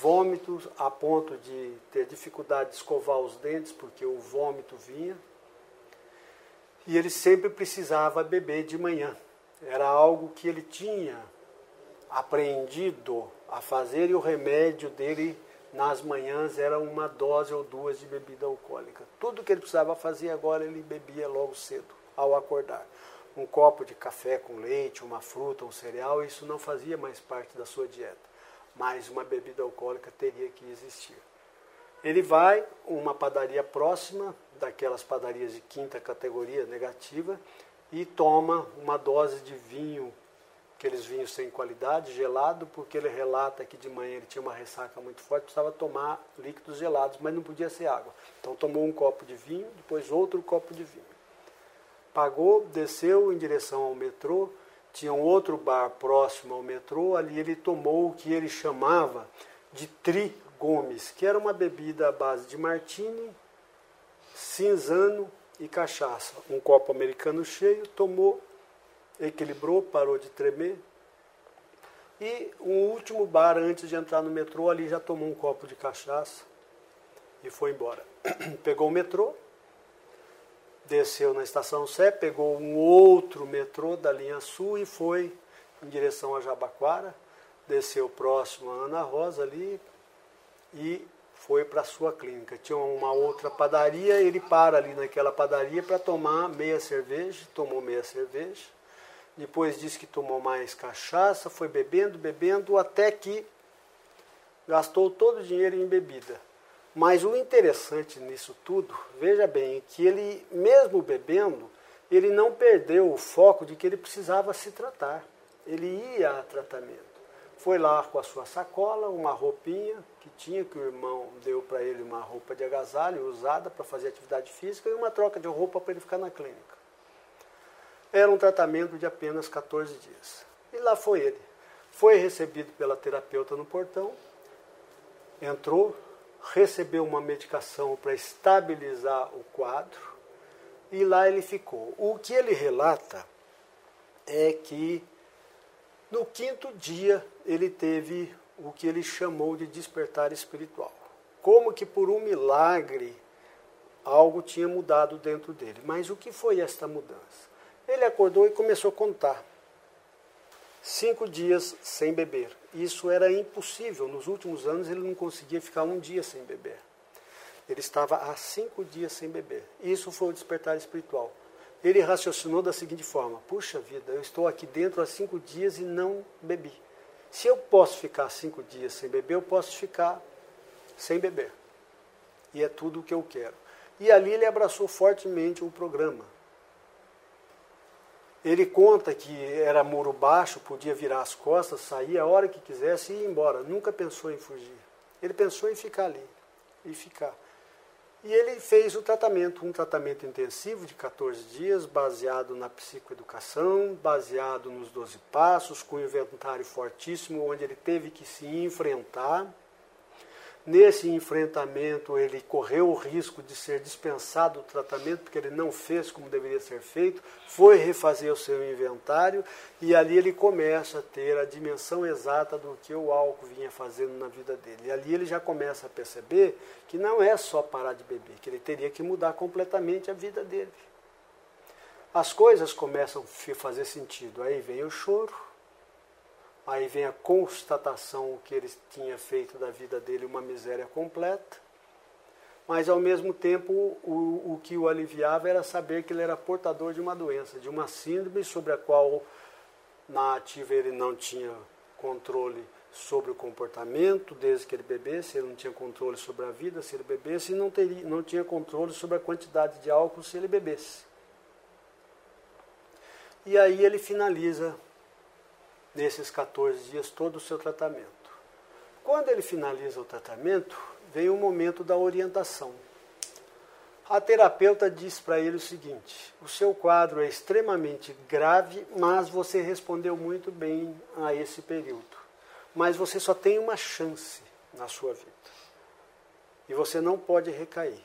vômitos a ponto de ter dificuldade de escovar os dentes porque o vômito vinha. E ele sempre precisava beber de manhã. Era algo que ele tinha aprendido a fazer e o remédio dele nas manhãs era uma dose ou duas de bebida alcoólica. Tudo que ele precisava fazer agora ele bebia logo cedo, ao acordar. Um copo de café com leite, uma fruta, um cereal, isso não fazia mais parte da sua dieta. Mas uma bebida alcoólica teria que existir. Ele vai uma padaria próxima, daquelas padarias de quinta categoria negativa, e toma uma dose de vinho, aqueles vinhos sem qualidade, gelado, porque ele relata que de manhã ele tinha uma ressaca muito forte, precisava tomar líquidos gelados, mas não podia ser água. Então tomou um copo de vinho, depois outro copo de vinho. Pagou, desceu em direção ao metrô, tinha um outro bar próximo ao metrô, ali ele tomou o que ele chamava de tri Gomes, que era uma bebida à base de martini, cinzano e cachaça. Um copo americano cheio, tomou, equilibrou, parou de tremer. E um último bar antes de entrar no metrô, ali já tomou um copo de cachaça e foi embora. Pegou o metrô, desceu na estação Sé, pegou um outro metrô da linha Sul e foi em direção a Jabaquara, desceu próximo a Ana Rosa ali, e foi para a sua clínica. Tinha uma outra padaria, ele para ali naquela padaria para tomar meia cerveja, tomou meia cerveja. Depois disse que tomou mais cachaça, foi bebendo, bebendo, até que gastou todo o dinheiro em bebida. Mas o interessante nisso tudo, veja bem, que ele, mesmo bebendo, ele não perdeu o foco de que ele precisava se tratar. Ele ia a tratamento. Foi lá com a sua sacola, uma roupinha que tinha, que o irmão deu para ele uma roupa de agasalho usada para fazer atividade física e uma troca de roupa para ele ficar na clínica. Era um tratamento de apenas 14 dias. E lá foi ele. Foi recebido pela terapeuta no portão, entrou, recebeu uma medicação para estabilizar o quadro e lá ele ficou. O que ele relata é que no quinto dia, ele teve o que ele chamou de despertar espiritual. Como que por um milagre algo tinha mudado dentro dele. Mas o que foi esta mudança? Ele acordou e começou a contar. Cinco dias sem beber. Isso era impossível. Nos últimos anos ele não conseguia ficar um dia sem beber. Ele estava há cinco dias sem beber. Isso foi o despertar espiritual ele raciocinou da seguinte forma: puxa vida, eu estou aqui dentro há cinco dias e não bebi. Se eu posso ficar cinco dias sem beber, eu posso ficar sem beber. E é tudo o que eu quero. E ali ele abraçou fortemente o programa. Ele conta que era muro baixo, podia virar as costas, sair a hora que quisesse e ir embora. Nunca pensou em fugir. Ele pensou em ficar ali e ficar. E ele fez o tratamento, um tratamento intensivo de 14 dias, baseado na psicoeducação, baseado nos 12 passos, com um inventário fortíssimo, onde ele teve que se enfrentar. Nesse enfrentamento, ele correu o risco de ser dispensado do tratamento, porque ele não fez como deveria ser feito, foi refazer o seu inventário e ali ele começa a ter a dimensão exata do que o álcool vinha fazendo na vida dele. E ali ele já começa a perceber que não é só parar de beber, que ele teria que mudar completamente a vida dele. As coisas começam a fazer sentido. Aí vem o choro, Aí vem a constatação que ele tinha feito da vida dele uma miséria completa. Mas ao mesmo tempo, o, o que o aliviava era saber que ele era portador de uma doença, de uma síndrome sobre a qual na ativa ele não tinha controle sobre o comportamento desde que ele bebesse, ele não tinha controle sobre a vida se ele bebesse e não, teria, não tinha controle sobre a quantidade de álcool se ele bebesse. E aí ele finaliza nesses 14 dias todo o seu tratamento. Quando ele finaliza o tratamento, vem o momento da orientação. A terapeuta diz para ele o seguinte: o seu quadro é extremamente grave, mas você respondeu muito bem a esse período. Mas você só tem uma chance na sua vida. E você não pode recair.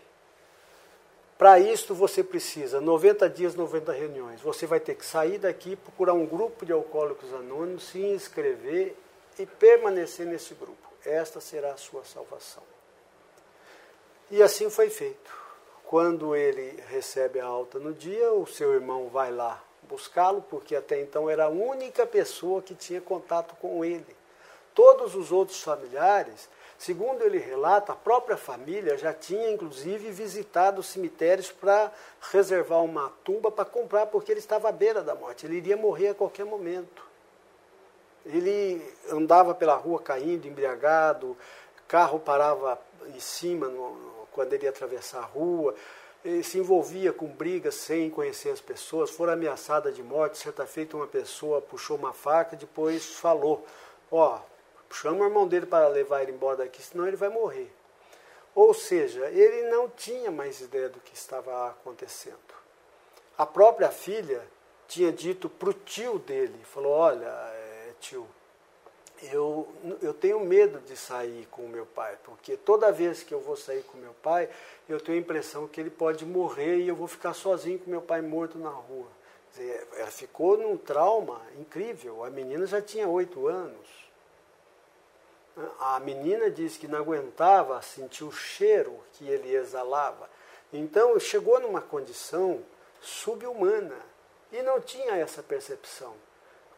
Para isso você precisa 90 dias, 90 reuniões. Você vai ter que sair daqui, procurar um grupo de alcoólicos anônimos, se inscrever e permanecer nesse grupo. Esta será a sua salvação. E assim foi feito. Quando ele recebe a alta no dia, o seu irmão vai lá buscá-lo, porque até então era a única pessoa que tinha contato com ele. Todos os outros familiares Segundo ele relata, a própria família já tinha inclusive visitado os cemitérios para reservar uma tumba para comprar, porque ele estava à beira da morte, ele iria morrer a qualquer momento. Ele andava pela rua caindo, embriagado, carro parava em cima no, quando ele ia atravessar a rua, ele se envolvia com brigas sem conhecer as pessoas, foi ameaçada de morte. Certa feita, uma pessoa puxou uma faca, depois falou: Ó, oh, chama o irmão dele para levar ele embora daqui, senão ele vai morrer. Ou seja, ele não tinha mais ideia do que estava acontecendo. A própria filha tinha dito para o tio dele, falou, olha, é, tio, eu, eu tenho medo de sair com o meu pai, porque toda vez que eu vou sair com meu pai, eu tenho a impressão que ele pode morrer e eu vou ficar sozinho com meu pai morto na rua. Dizer, ela ficou num trauma incrível. A menina já tinha oito anos. A menina disse que não aguentava sentir o cheiro que ele exalava. Então chegou numa condição subhumana e não tinha essa percepção.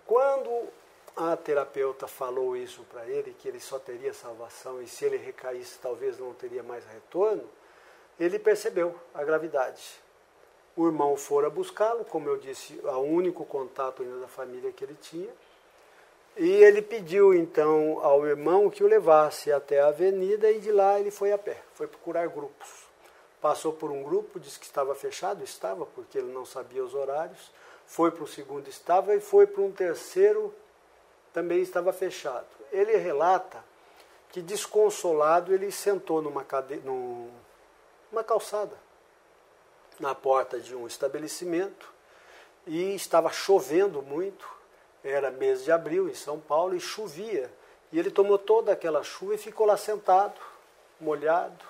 Quando a terapeuta falou isso para ele, que ele só teria salvação e se ele recaísse talvez não teria mais retorno, ele percebeu a gravidade. O irmão fora buscá-lo, como eu disse, o único contato ainda da família que ele tinha, e ele pediu então ao irmão que o levasse até a avenida e de lá ele foi a pé, foi procurar grupos. Passou por um grupo, disse que estava fechado, estava, porque ele não sabia os horários. Foi para o segundo, estava, e foi para um terceiro, também estava fechado. Ele relata que, desconsolado, ele sentou numa, cade... numa calçada, na porta de um estabelecimento, e estava chovendo muito era mês de abril em São Paulo e chovia. E ele tomou toda aquela chuva e ficou lá sentado, molhado,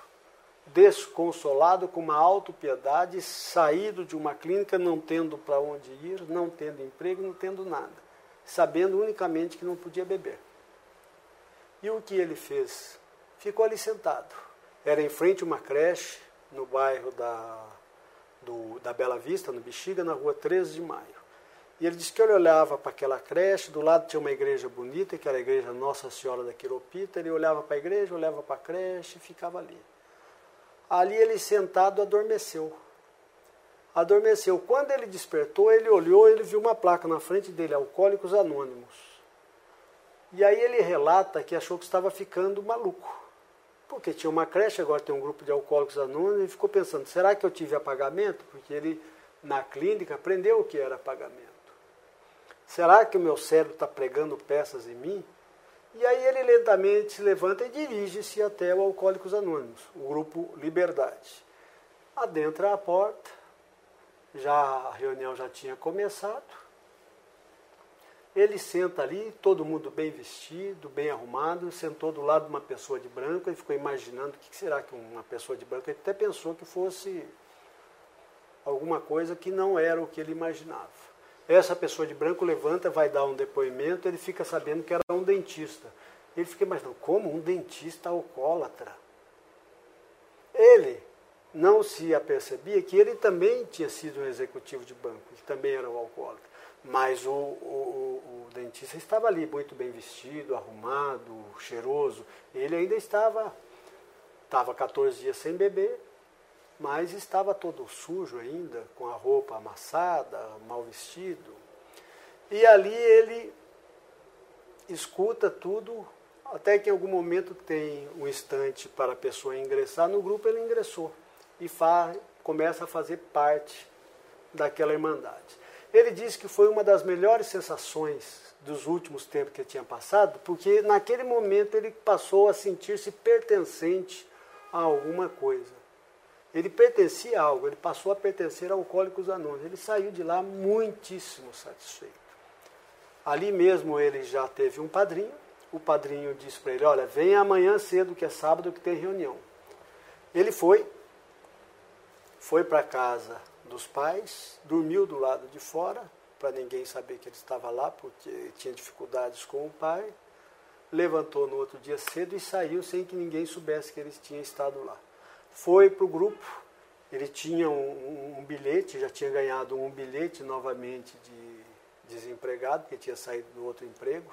desconsolado, com uma autopiedade, saído de uma clínica, não tendo para onde ir, não tendo emprego, não tendo nada, sabendo unicamente que não podia beber. E o que ele fez? Ficou ali sentado. Era em frente a uma creche, no bairro da, do, da Bela Vista, no Bexiga, na rua 13 de maio. E ele disse que ele olhava para aquela creche, do lado tinha uma igreja bonita, que era a igreja Nossa Senhora da Quiropita, ele olhava para a igreja, olhava para a creche e ficava ali. Ali ele sentado adormeceu. Adormeceu. Quando ele despertou, ele olhou, ele viu uma placa na frente dele, Alcoólicos Anônimos. E aí ele relata que achou que estava ficando maluco. Porque tinha uma creche, agora tem um grupo de alcoólicos anônimos, e ficou pensando, será que eu tive apagamento? Porque ele, na clínica, aprendeu o que era apagamento. Será que o meu cérebro está pregando peças em mim? E aí ele lentamente se levanta e dirige-se até o Alcoólicos Anônimos, o grupo Liberdade. Adentra a porta, já a reunião já tinha começado, Ele senta ali, todo mundo bem vestido, bem arrumado, sentou do lado de uma pessoa de branco e ficou imaginando o que será que uma pessoa de branco. Ele até pensou que fosse alguma coisa que não era o que ele imaginava. Essa pessoa de branco levanta, vai dar um depoimento, ele fica sabendo que era um dentista. Ele fica imaginando, como um dentista alcoólatra? Ele não se apercebia que ele também tinha sido um executivo de banco, que também era um alcoólatra. Mas o, o, o, dentista estava ali, muito bem vestido, arrumado, cheiroso. Ele ainda estava, estava 14 dias sem beber, mas estava todo sujo ainda, com a roupa amassada, mal vestido. E ali ele escuta tudo, até que em algum momento tem um instante para a pessoa ingressar no grupo, ele ingressou e faz, começa a fazer parte daquela irmandade. Ele disse que foi uma das melhores sensações dos últimos tempos que tinha passado, porque naquele momento ele passou a sentir-se pertencente a alguma coisa. Ele pertencia a algo, ele passou a pertencer a Alcoólicos Anônimos. Ele saiu de lá muitíssimo satisfeito. Ali mesmo ele já teve um padrinho. O padrinho disse para ele: Olha, venha amanhã cedo, que é sábado, que tem reunião. Ele foi, foi para casa dos pais, dormiu do lado de fora, para ninguém saber que ele estava lá, porque tinha dificuldades com o pai. Levantou no outro dia cedo e saiu sem que ninguém soubesse que ele tinha estado lá. Foi para o grupo, ele tinha um, um, bilhete, já tinha ganhado um bilhete novamente de desempregado, porque tinha saído do outro emprego.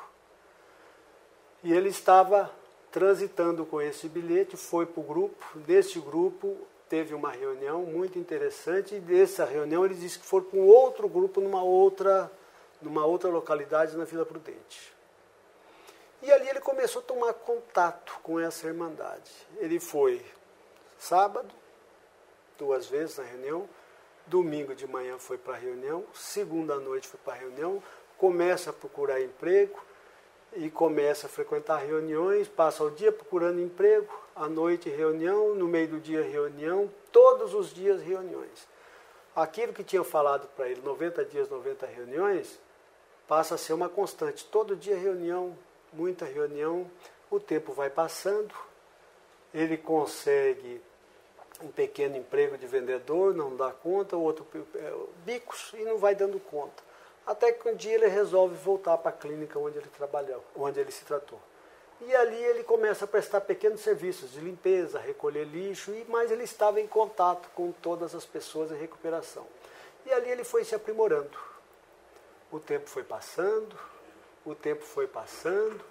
E ele estava transitando com esse bilhete, foi para o grupo. Desse grupo, teve uma reunião muito interessante e dessa reunião ele disse que foi com outro grupo numa outra, numa outra localidade na Vila Prudente. E ali ele começou a tomar contato com essa irmandade. Ele foi sábado, duas vezes na reunião, domingo de manhã foi para a reunião, segunda noite foi para a reunião, começa a procurar emprego, e começa a frequentar reuniões, passa o dia procurando emprego, à noite reunião, no meio do dia reunião, todos os dias reuniões. Aquilo que tinha falado para ele, 90 dias, 90 reuniões, passa a ser uma constante. Todo dia reunião, muita reunião, o tempo vai passando, ele consegue um pequeno emprego de vendedor, não dá conta, outro é, bicos e não vai dando conta. Até que um dia ele resolve voltar para a clínica onde ele trabalhou, onde ele se tratou. E ali ele começa a prestar pequenos serviços de limpeza, recolher lixo, e mais ele estava em contato com todas as pessoas em recuperação. E ali ele foi se aprimorando. O tempo foi passando, o tempo foi passando,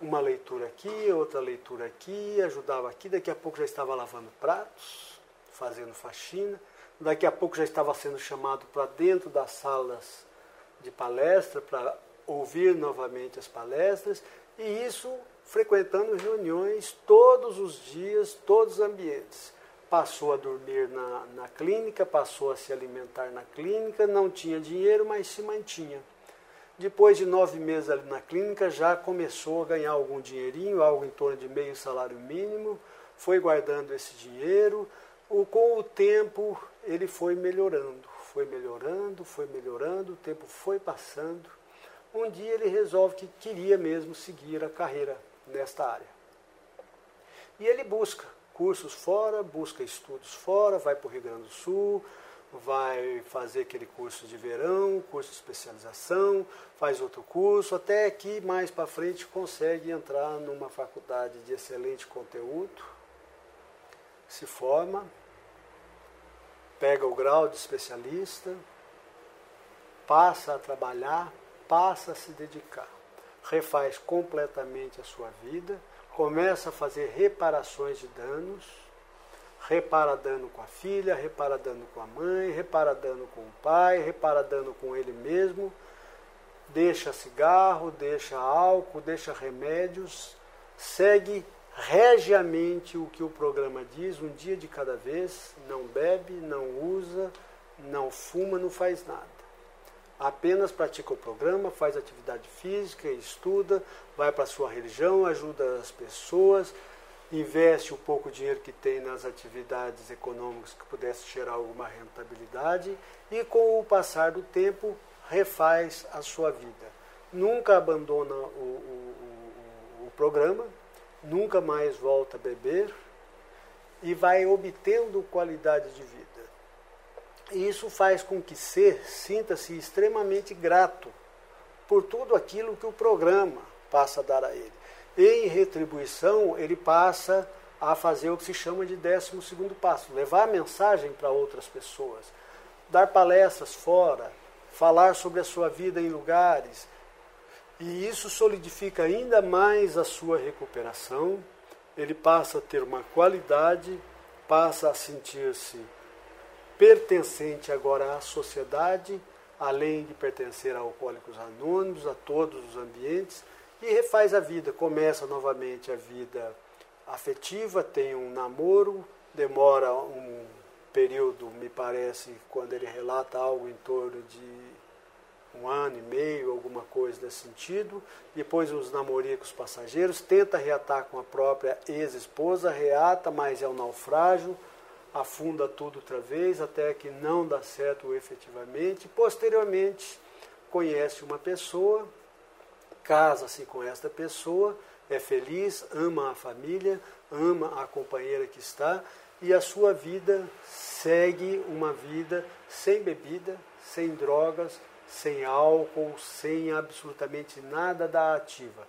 uma leitura aqui, outra leitura aqui, ajudava aqui, daqui a pouco já estava lavando pratos, fazendo faxina, daqui a pouco já estava sendo chamado para dentro das salas de palestra para ouvir novamente as palestras e isso frequentando reuniões todos os dias, todos os ambientes. Passou a dormir na, na clínica, passou a se alimentar na clínica, não tinha dinheiro, mas se mantinha. Depois de nove meses ali na clínica, já começou a ganhar algum dinheirinho, algo em torno de meio salário mínimo, foi guardando esse dinheiro. Com o tempo, ele foi melhorando foi melhorando, foi melhorando, o tempo foi passando. Um dia ele resolve que queria mesmo seguir a carreira nesta área. E ele busca cursos fora, busca estudos fora, vai para o Rio Grande do Sul, vai fazer aquele curso de verão, curso de especialização, faz outro curso, até que mais para frente consegue entrar numa faculdade de excelente conteúdo, se forma, pega o grau de especialista, passa a trabalhar, passa a se dedicar, refaz completamente a sua vida, começa a fazer reparações de danos, repara dano com a filha, repara dano com a mãe, repara dano com o pai, repara dano com ele mesmo, deixa cigarro, deixa álcool, deixa remédios, segue regiamente o que o programa diz, um dia de cada vez, não bebe, não usa, não fuma, não faz nada. Apenas pratica o programa, faz atividade física, estuda, vai para a sua religião, ajuda as pessoas, investe o pouco dinheiro que tem nas atividades econômicas que pudesse gerar alguma rentabilidade e com o passar do tempo refaz a sua vida. nunca abandona o, o, o, programa, nunca mais volta a beber e vai obtendo qualidade de vida. E isso faz com que ser sinta-se extremamente grato por tudo aquilo que o programa passa a dar a ele. Em retribuição, ele passa a fazer o que se chama de décimo segundo passo, levar a mensagem para outras pessoas, dar palestras fora, falar sobre a sua vida em lugares. E isso solidifica ainda mais a sua recuperação. Ele passa a ter uma qualidade, passa a sentir-se pertencente agora à sociedade, além de pertencer a Alcoólicos Anônimos, a todos os ambientes, e refaz a vida, começa novamente a vida afetiva, tem um namoro, demora um período, me parece, quando ele relata algo em torno de um ano e meio, alguma coisa nesse sentido. Depois os namoricos passageiros, tenta reatar com a própria ex-esposa, reata, mas é um naufrágio afunda tudo outra vez, até que não dá certo efetivamente. Posteriormente, conhece uma pessoa, casa-se com esta pessoa, é feliz, ama a família, ama a companheira que está e a sua vida segue uma vida sem bebida, sem drogas, sem álcool, sem absolutamente nada da ativa.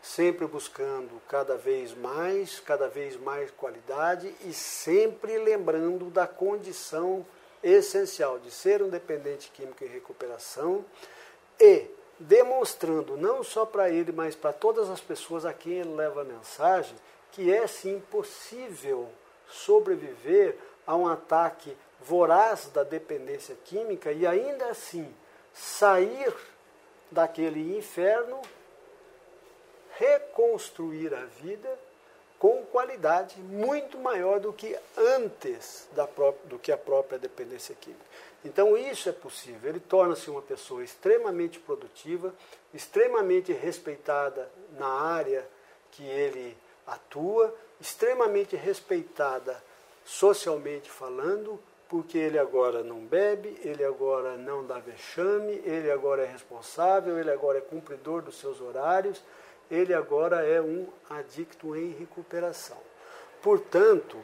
Sempre buscando cada vez mais, cada vez mais qualidade e sempre lembrando da condição essencial de ser um dependente químico em recuperação e demonstrando não só para ele, mas para todas as pessoas a quem ele leva a mensagem, que é sim possível sobreviver a um ataque voraz da dependência química e ainda assim sair daquele inferno reconstruir a vida com qualidade muito maior do que antes da própria, do que a própria dependência química. Então isso é possível. Ele torna-se uma pessoa extremamente produtiva, extremamente respeitada na área que ele atua, extremamente respeitada socialmente falando, porque ele agora não bebe, ele agora não dá vexame, ele agora é responsável, ele agora é cumpridor dos seus horários ele agora é um adicto em recuperação. Portanto,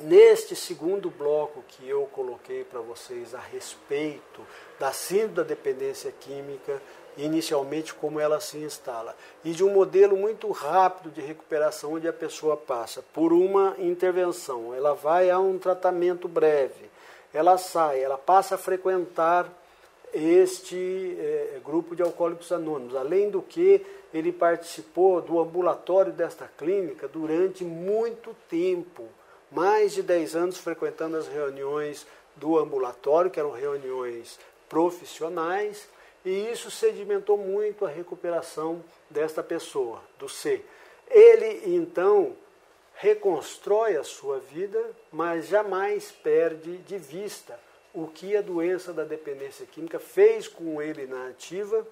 neste segundo bloco que eu coloquei para vocês a respeito da síndrome da dependência química, inicialmente como ela se instala, e de um modelo muito rápido de recuperação onde a pessoa passa por uma intervenção, ela vai a um tratamento breve, ela sai, ela passa a frequentar este é, grupo de alcoólicos anônimos, além do que ele participou do ambulatório desta clínica durante muito tempo, mais de 10 anos frequentando as reuniões do ambulatório, que eram reuniões profissionais, e isso sedimentou muito a recuperação desta pessoa, do C. Ele então reconstrói a sua vida, mas jamais perde de vista o que a doença da dependência química fez com ele na ativa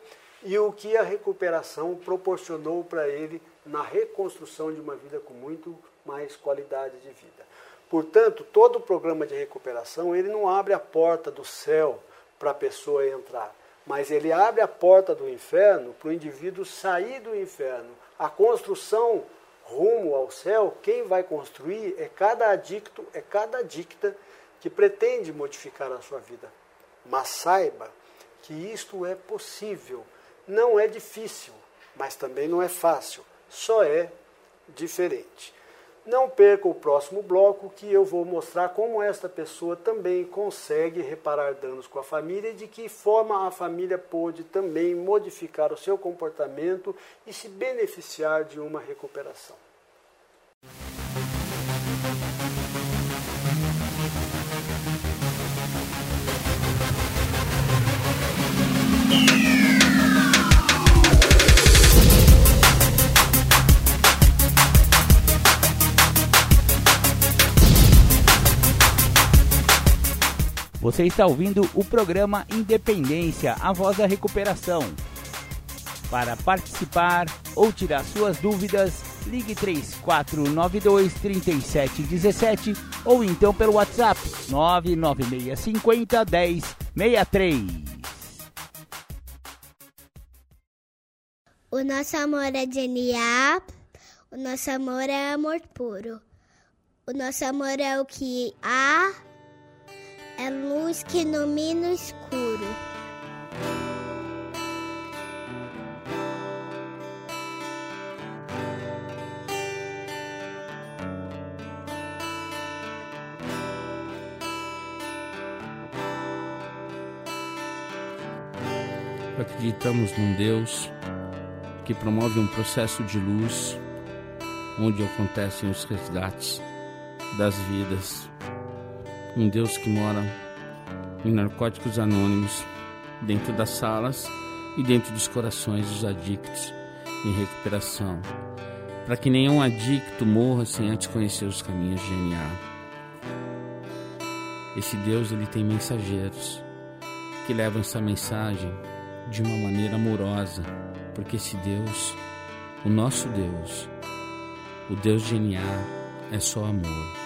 e o que a recuperação proporcionou para ele na reconstrução de uma vida com muito mais qualidade de vida. Portanto, todo o programa de recuperação, ele não abre a porta do céu para a pessoa entrar, mas ele abre a porta do inferno para o indivíduo sair do inferno. A construção rumo ao céu, quem vai construir é cada adicto, é cada adicta que pretende modificar a sua vida. Mas saiba que isto é possível não é difícil, mas também não é fácil, só é diferente. Não perca o próximo bloco que eu vou mostrar como esta pessoa também consegue reparar danos com a família e de que forma a família pôde também modificar o seu comportamento e se beneficiar de uma recuperação. Você está ouvindo o programa Independência, a voz da recuperação. Para participar ou tirar suas dúvidas, ligue 3492 3717 ou então pelo WhatsApp 99650 1063. O nosso amor é DNA, o nosso amor é amor puro. O nosso amor é o que há, é luz que ilumina o escuro. Acreditamos num Deus que promove um processo de luz onde acontecem os resgates das vidas. Um Deus que mora em narcóticos anônimos, dentro das salas e dentro dos corações dos adictos em recuperação, para que nenhum adicto morra sem antes conhecer os caminhos de NA. Esse Deus ele tem mensageiros que levam essa mensagem de uma maneira amorosa, porque esse Deus, o nosso Deus, o Deus de NA, é só amor.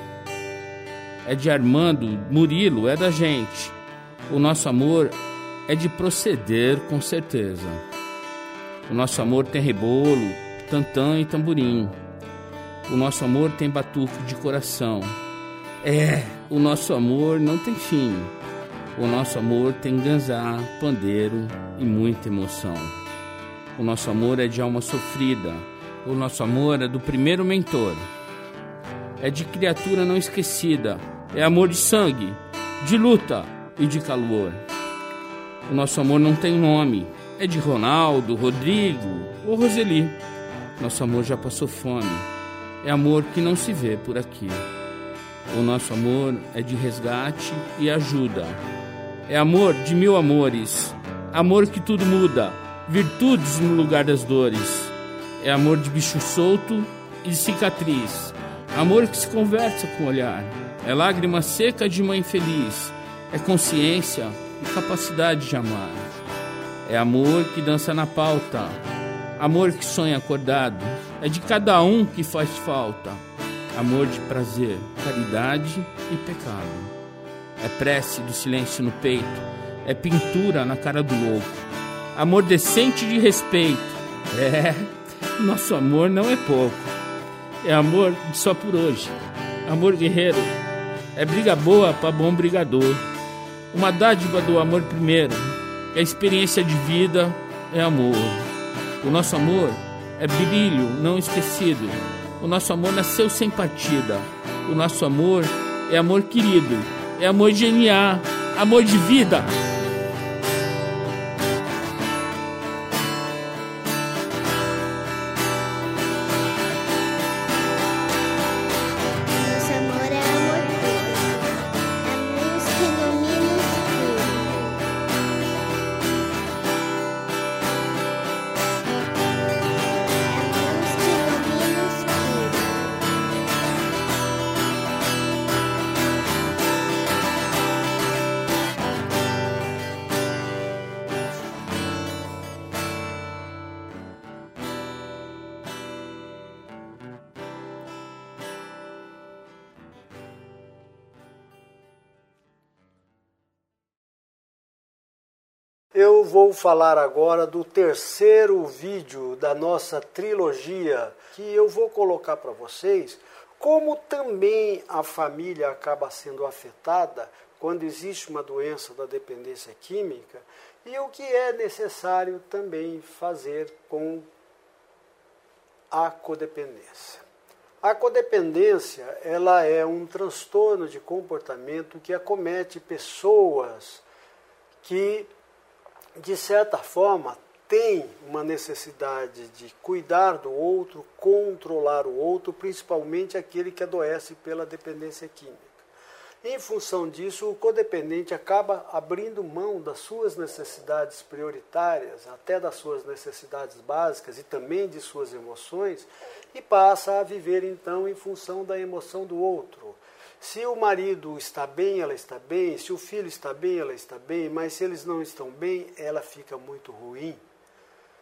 É de Armando, Murilo, é da gente. O nosso amor é de proceder com certeza. O nosso amor tem rebolo, tantã e tamborim. O nosso amor tem batuque de coração. É, o nosso amor não tem fim. O nosso amor tem ganzá, pandeiro e muita emoção. O nosso amor é de alma sofrida. O nosso amor é do primeiro mentor. É de criatura não esquecida. É amor de sangue, de luta e de calor. O nosso amor não tem nome. É de Ronaldo, Rodrigo ou Roseli. Nosso amor já passou fome. É amor que não se vê por aqui. O nosso amor é de resgate e ajuda. É amor de mil amores. Amor que tudo muda. Virtudes no lugar das dores. É amor de bicho solto e cicatriz. Amor que se conversa com o olhar. É lágrima seca de mãe feliz. É consciência e capacidade de amar. É amor que dança na pauta. Amor que sonha acordado. É de cada um que faz falta. Amor de prazer, caridade e pecado. É prece do silêncio no peito. É pintura na cara do louco. Amor decente de respeito. É, nosso amor não é pouco. É amor só por hoje. Amor guerreiro. É briga boa para bom brigador. Uma dádiva do amor primeiro. É experiência de vida, é amor. O nosso amor é brilho não esquecido. O nosso amor nasceu sem partida. O nosso amor é amor querido é amor de NA, amor de vida. Vou falar agora do terceiro vídeo da nossa trilogia, que eu vou colocar para vocês como também a família acaba sendo afetada quando existe uma doença da dependência química e o que é necessário também fazer com a codependência. A codependência, ela é um transtorno de comportamento que acomete pessoas que de certa forma, tem uma necessidade de cuidar do outro, controlar o outro, principalmente aquele que adoece pela dependência química. Em função disso, o codependente acaba abrindo mão das suas necessidades prioritárias, até das suas necessidades básicas e também de suas emoções, e passa a viver então em função da emoção do outro. Se o marido está bem, ela está bem, se o filho está bem, ela está bem, mas se eles não estão bem, ela fica muito ruim.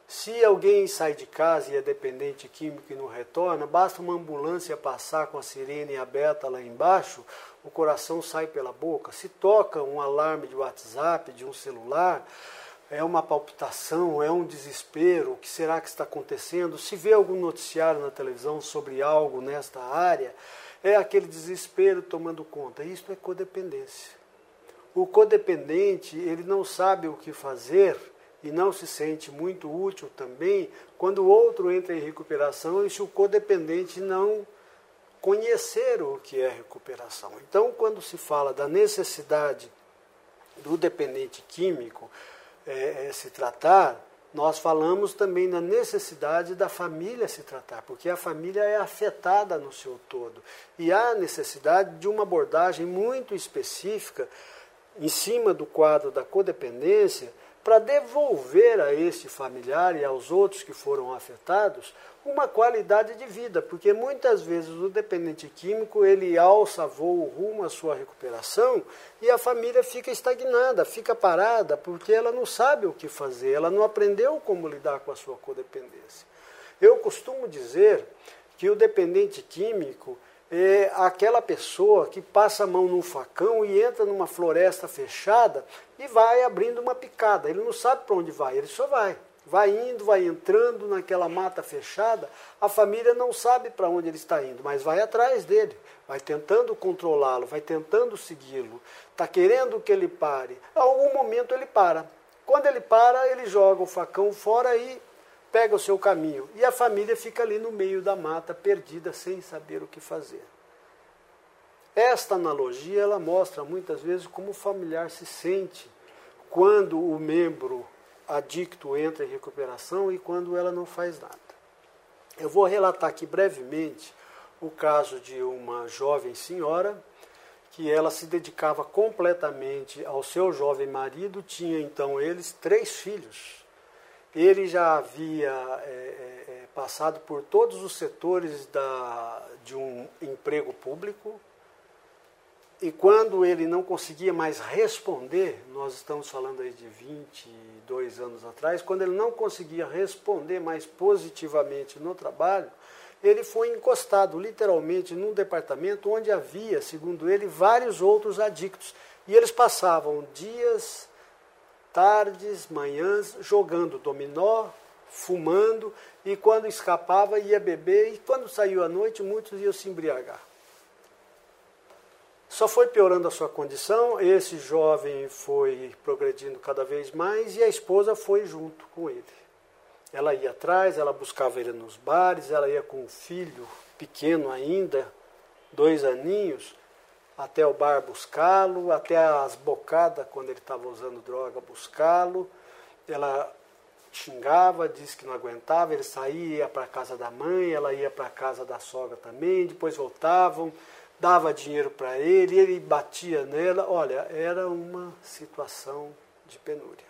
Se alguém sai de casa e é dependente químico e não retorna, basta uma ambulância passar com a sirene aberta lá embaixo, o coração sai pela boca. Se toca um alarme de WhatsApp, de um celular, é uma palpitação, é um desespero. O que será que está acontecendo? Se vê algum noticiário na televisão sobre algo nesta área, é aquele desespero tomando conta. Isto é codependência. O codependente, ele não sabe o que fazer e não se sente muito útil também quando o outro entra em recuperação e se o codependente não conhecer o que é recuperação. Então, quando se fala da necessidade do dependente químico é, é, se tratar, nós falamos também da necessidade da família se tratar, porque a família é afetada no seu todo. E há necessidade de uma abordagem muito específica em cima do quadro da codependência para devolver a este familiar e aos outros que foram afetados uma qualidade de vida, porque muitas vezes o dependente químico ele alça voo rumo à sua recuperação e a família fica estagnada, fica parada, porque ela não sabe o que fazer, ela não aprendeu como lidar com a sua codependência. Eu costumo dizer que o dependente químico é aquela pessoa que passa a mão num facão e entra numa floresta fechada e vai abrindo uma picada. Ele não sabe para onde vai, ele só vai. Vai indo, vai entrando naquela mata fechada, a família não sabe para onde ele está indo, mas vai atrás dele, vai tentando controlá-lo, vai tentando segui-lo, está querendo que ele pare. A algum momento ele para. Quando ele para, ele joga o facão fora e pega o seu caminho. E a família fica ali no meio da mata, perdida, sem saber o que fazer. Esta analogia ela mostra muitas vezes como o familiar se sente quando o membro adicto entra em recuperação e quando ela não faz nada. Eu vou relatar aqui brevemente o caso de uma jovem senhora que ela se dedicava completamente ao seu jovem marido, tinha então eles três filhos. Ele já havia é, é, é passado por todos os setores da, de um emprego público, e quando ele não conseguia mais responder, nós estamos falando aí de 22 anos atrás, quando ele não conseguia responder mais positivamente no trabalho, ele foi encostado literalmente num departamento onde havia, segundo ele, vários outros adictos. E eles passavam dias, tardes, manhãs, jogando dominó, fumando, e quando escapava ia beber, e quando saiu à noite, muitos iam se embriagar. Só foi piorando a sua condição, esse jovem foi progredindo cada vez mais e a esposa foi junto com ele. Ela ia atrás, ela buscava ele nos bares, ela ia com o filho pequeno ainda, dois aninhos, até o bar buscá-lo, até as bocadas, quando ele estava usando droga, buscá-lo. Ela xingava, disse que não aguentava, ele saía, para a casa da mãe, ela ia para a casa da sogra também, depois voltavam dava dinheiro para ele, ele batia nela. Olha, era uma situação de penúria.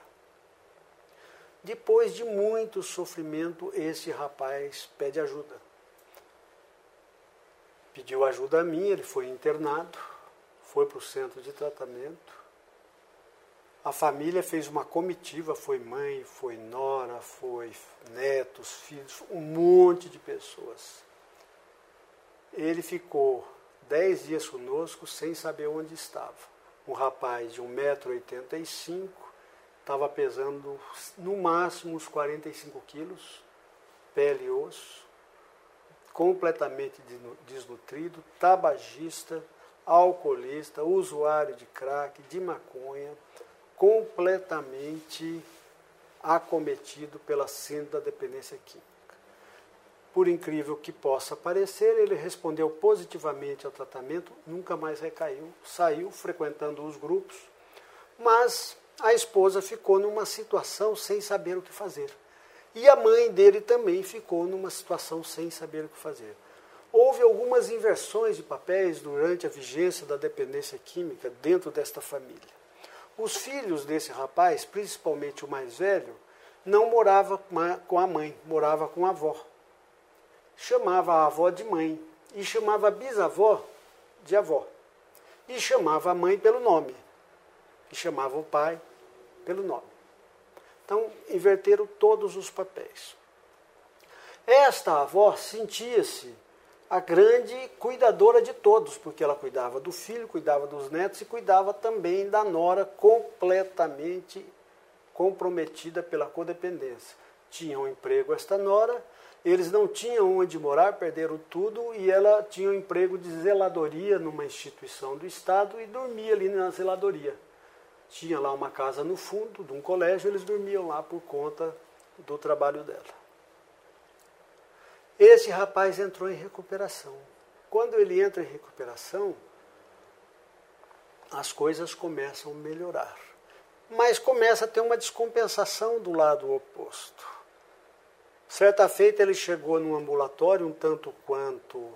Depois de muito sofrimento, esse rapaz pede ajuda. Pediu ajuda a mim, ele foi internado, foi para o centro de tratamento. A família fez uma comitiva, foi mãe, foi nora, foi netos, filhos, um monte de pessoas. Ele ficou dez dias conosco sem saber onde estava. Um rapaz de 1,85m, estava pesando no máximo uns 45 quilos, pele e osso, completamente desnutrido, tabagista, alcoolista, usuário de crack, de maconha, completamente acometido pela síndrome da dependência química. Por incrível que possa parecer, ele respondeu positivamente ao tratamento, nunca mais recaiu, saiu frequentando os grupos, mas a esposa ficou numa situação sem saber o que fazer. E a mãe dele também ficou numa situação sem saber o que fazer. Houve algumas inversões de papéis durante a vigência da dependência química dentro desta família. Os filhos desse rapaz, principalmente o mais velho, não morava com a mãe, morava com a avó. Chamava a avó de mãe e chamava a bisavó de avó. E chamava a mãe pelo nome. E chamava o pai pelo nome. Então, inverteram todos os papéis. Esta avó sentia-se a grande cuidadora de todos, porque ela cuidava do filho, cuidava dos netos e cuidava também da nora completamente comprometida pela codependência. Tinha um emprego esta nora, eles não tinham onde morar, perderam tudo e ela tinha um emprego de zeladoria numa instituição do Estado e dormia ali na zeladoria. Tinha lá uma casa no fundo de um colégio, eles dormiam lá por conta do trabalho dela. Esse rapaz entrou em recuperação. Quando ele entra em recuperação, as coisas começam a melhorar. Mas começa a ter uma descompensação do lado oposto. Certa feita ele chegou num ambulatório um tanto quanto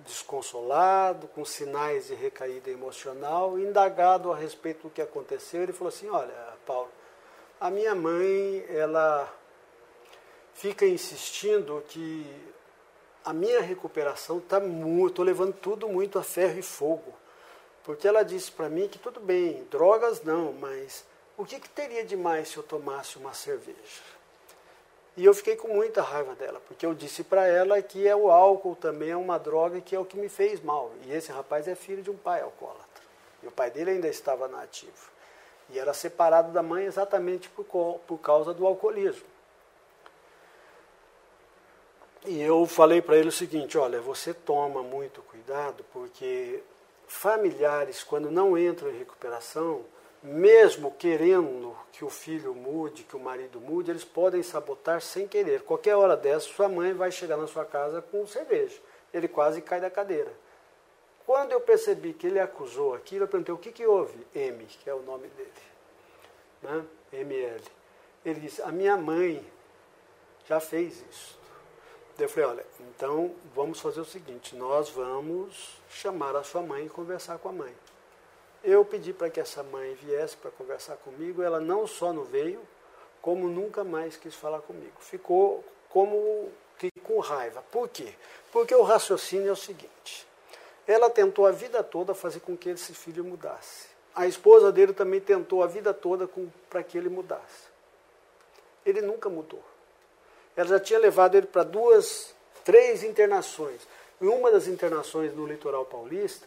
desconsolado, com sinais de recaída emocional, indagado a respeito do que aconteceu, ele falou assim: "Olha, Paulo, a minha mãe, ela fica insistindo que a minha recuperação está muito, estou levando tudo muito a ferro e fogo. Porque ela disse para mim que tudo bem, drogas não, mas o que, que teria de mais se eu tomasse uma cerveja? E eu fiquei com muita raiva dela, porque eu disse para ela que é o álcool também é uma droga que é o que me fez mal. E esse rapaz é filho de um pai alcoólatra. E o pai dele ainda estava na ativa. E era separado da mãe exatamente por, por causa do alcoolismo. E eu falei para ele o seguinte: olha, você toma muito cuidado, porque familiares, quando não entram em recuperação, mesmo querendo que o filho mude, que o marido mude, eles podem sabotar sem querer. Qualquer hora dessa, sua mãe vai chegar na sua casa com cerveja. Ele quase cai da cadeira. Quando eu percebi que ele acusou aquilo, eu perguntei o que, que houve? M, que é o nome dele. Né? ML. Ele disse: a minha mãe já fez isso. Eu falei, olha, então vamos fazer o seguinte, nós vamos chamar a sua mãe e conversar com a mãe. Eu pedi para que essa mãe viesse para conversar comigo, ela não só não veio, como nunca mais quis falar comigo. Ficou como que com raiva. Por quê? Porque o raciocínio é o seguinte: ela tentou a vida toda fazer com que esse filho mudasse. A esposa dele também tentou a vida toda para que ele mudasse. Ele nunca mudou ela já tinha levado ele para duas, três internações. Em uma das internações no litoral paulista,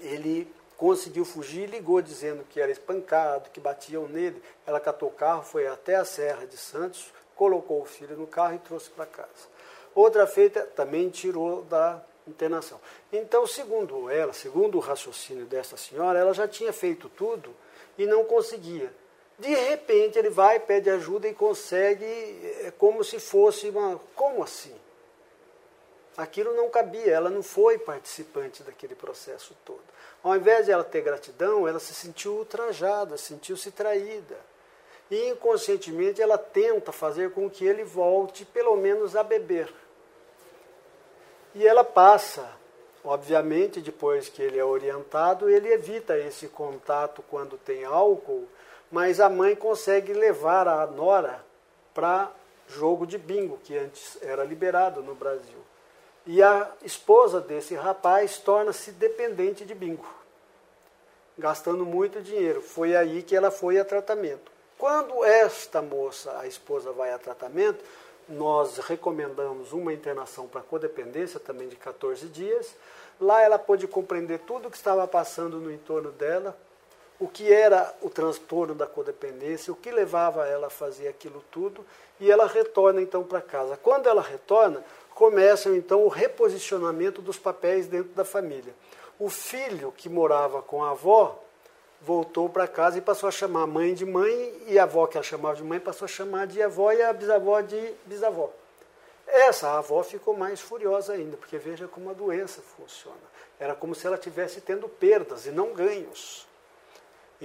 ele conseguiu fugir, ligou dizendo que era espancado, que batiam nele. Ela catou o carro, foi até a Serra de Santos, colocou o filho no carro e trouxe para casa. Outra feita também tirou da internação. Então, segundo ela, segundo o raciocínio dessa senhora, ela já tinha feito tudo e não conseguia. De repente ele vai, pede ajuda e consegue, é como se fosse uma. Como assim? Aquilo não cabia, ela não foi participante daquele processo todo. Ao invés de ela ter gratidão, ela se sentiu ultrajada, sentiu-se traída. E inconscientemente ela tenta fazer com que ele volte, pelo menos, a beber. E ela passa, obviamente, depois que ele é orientado, ele evita esse contato quando tem álcool mas a mãe consegue levar a nora para jogo de bingo, que antes era liberado no Brasil. E a esposa desse rapaz torna-se dependente de bingo, gastando muito dinheiro. Foi aí que ela foi a tratamento. Quando esta moça, a esposa, vai a tratamento, nós recomendamos uma internação para codependência também de 14 dias. Lá ela pôde compreender tudo o que estava passando no entorno dela, o que era o transtorno da codependência, o que levava ela a fazer aquilo tudo, e ela retorna então para casa. Quando ela retorna, começa então o reposicionamento dos papéis dentro da família. O filho que morava com a avó voltou para casa e passou a chamar a mãe de mãe, e a avó que ela chamava de mãe passou a chamar de avó e a bisavó de bisavó. Essa avó ficou mais furiosa ainda, porque veja como a doença funciona. Era como se ela tivesse tendo perdas e não ganhos.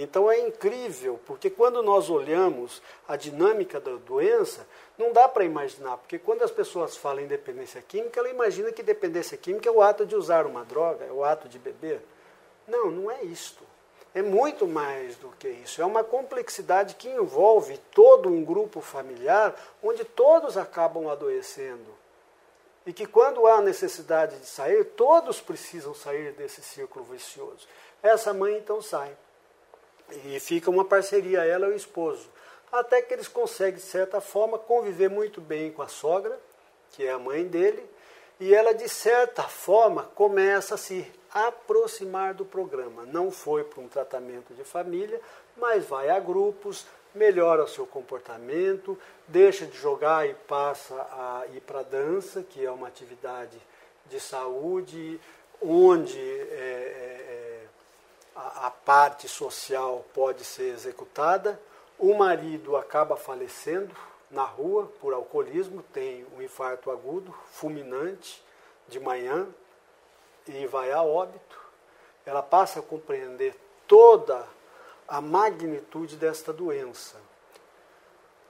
Então é incrível, porque quando nós olhamos a dinâmica da doença, não dá para imaginar, porque quando as pessoas falam em dependência química, ela imagina que dependência química é o ato de usar uma droga, é o ato de beber. Não, não é isto. É muito mais do que isso. É uma complexidade que envolve todo um grupo familiar, onde todos acabam adoecendo. E que quando há necessidade de sair, todos precisam sair desse círculo vicioso. Essa mãe então sai. E fica uma parceria, ela e o esposo. Até que eles conseguem, de certa forma, conviver muito bem com a sogra, que é a mãe dele, e ela, de certa forma, começa a se aproximar do programa. Não foi para um tratamento de família, mas vai a grupos, melhora o seu comportamento, deixa de jogar e passa a ir para a dança, que é uma atividade de saúde, onde é, é, a, parte social pode ser executada. O marido acaba falecendo na rua por alcoolismo, tem um infarto agudo, fulminante, de manhã, e vai a óbito. Ela passa a compreender toda a magnitude desta doença.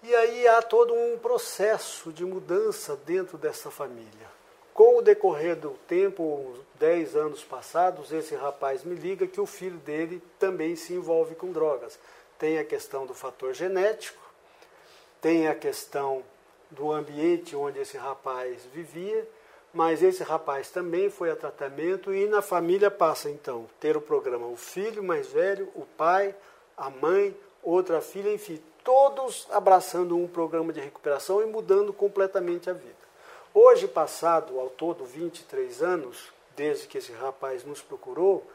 E aí há todo um processo de mudança dentro dessa família. Com o decorrer do tempo, dez anos passados, esse rapaz me liga que o filho dele também se envolve com drogas. Tem a questão do fator genético, tem a questão do ambiente onde esse rapaz vivia, mas esse rapaz também foi a tratamento e na família passa então ter o programa o filho mais velho, o pai, a mãe, outra filha, enfim, todos abraçando um programa de recuperação e mudando completamente a vida. Hoje, passado ao todo 23 anos, desde que esse rapaz nos procurou,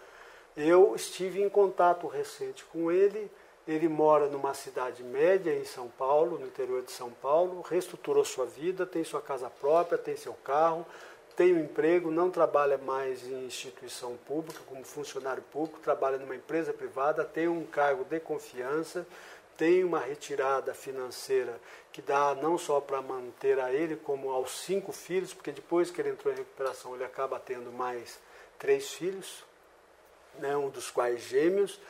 eu estive em contato recente com ele. Ele mora numa cidade média em São Paulo, no interior de São Paulo, reestruturou sua vida, tem sua casa própria, tem seu carro, tem um emprego, não trabalha mais em instituição pública como funcionário público, trabalha numa empresa privada, tem um cargo de confiança, tem uma retirada financeira que dá não só para manter a ele, como aos cinco filhos, porque depois que ele entrou em recuperação, ele acaba tendo mais três filhos, né, um dos quais gêmeos.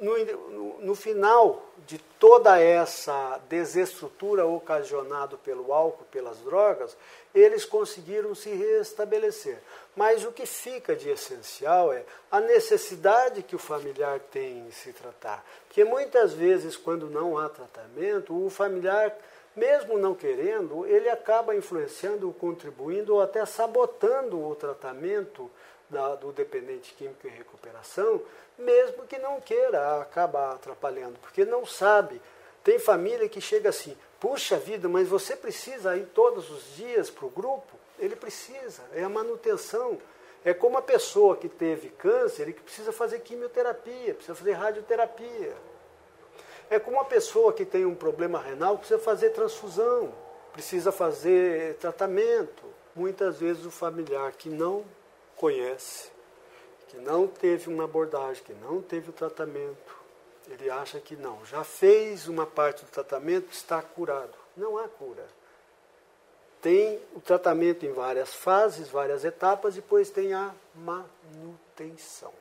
No, no, no, final de toda essa desestrutura ocasionada pelo álcool, pelas drogas, eles conseguiram se restabelecer. Mas o que fica de essencial é a necessidade que o familiar tem em se tratar. Porque muitas vezes, quando não há tratamento, o familiar, mesmo não querendo, ele acaba influenciando, contribuindo ou até sabotando o tratamento da, do dependente químico em recuperação, mesmo que não queira acabar atrapalhando, porque não sabe. Tem família que chega assim, puxa vida, mas você precisa ir todos os dias para o grupo? Ele precisa, é a manutenção. É como a pessoa que teve câncer e que precisa fazer quimioterapia, precisa fazer radioterapia. É como uma pessoa que tem um problema renal, precisa fazer transfusão, precisa fazer tratamento. Muitas vezes o familiar que não conhece, que não teve uma abordagem, que não teve o tratamento, ele acha que não, já fez uma parte do tratamento, está curado. Não há cura. Tem o tratamento em várias fases, várias etapas, depois tem a manutenção.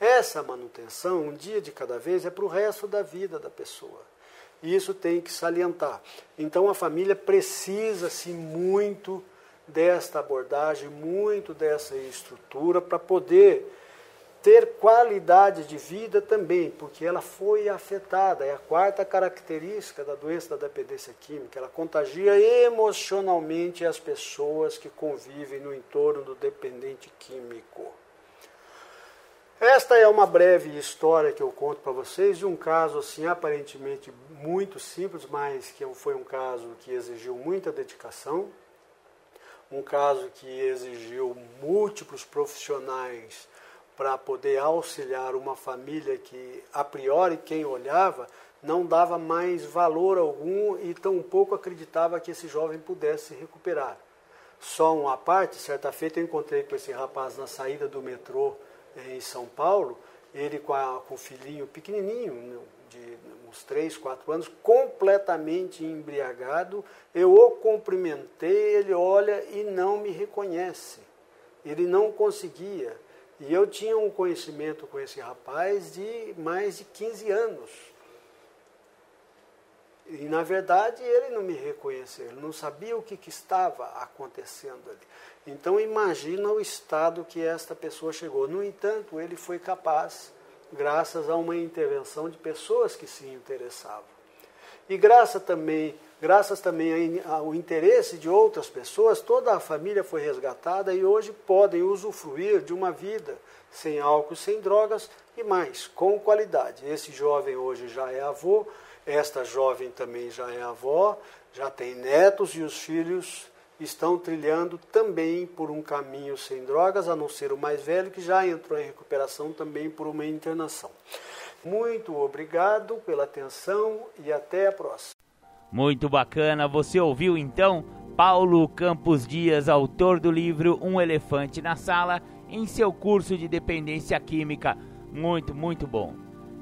Essa manutenção, um dia de cada vez, é para o resto da vida da pessoa. E isso tem que salientar. Então a família precisa-se muito desta abordagem, muito dessa estrutura para poder ter qualidade de vida também, porque ela foi afetada. É a quarta característica da doença da dependência química. Ela contagia emocionalmente as pessoas que convivem no entorno do dependente químico. Esta é uma breve história que eu conto para vocês de um caso assim aparentemente muito simples, mas que foi um caso que exigiu muita dedicação, um caso que exigiu múltiplos profissionais para poder auxiliar uma família que, a priori, quem olhava, não dava mais valor algum e tampouco acreditava que esse jovem pudesse se recuperar. Só uma parte, certa feita eu encontrei com esse rapaz na saída do metrô em São Paulo, ele com, a, com o filhinho pequenininho, né, de uns 3, 4 anos, completamente embriagado. Eu o cumprimentei, ele olha e não me reconhece. Ele não conseguia. E eu tinha um conhecimento com esse rapaz de mais de 15 anos. E na verdade ele não me reconheceu, ele não sabia o que, que estava acontecendo ali. Então imagina o estado que esta pessoa chegou. No entanto, ele foi capaz, graças a uma intervenção de pessoas que se interessavam. E graças também, graças também ao interesse de outras pessoas, toda a família foi resgatada e hoje podem usufruir de uma vida sem álcool, sem drogas e mais, com qualidade. Esse jovem hoje já é avô, esta jovem também já é avó, já tem netos e os filhos estão trilhando também por um caminho sem drogas, a não ser o mais velho, que já entrou em recuperação também por uma internação. Muito obrigado pela atenção e até a próxima. Muito bacana, você ouviu então Paulo Campos Dias, autor do livro Um Elefante na Sala, em seu curso de dependência química. Muito, muito bom.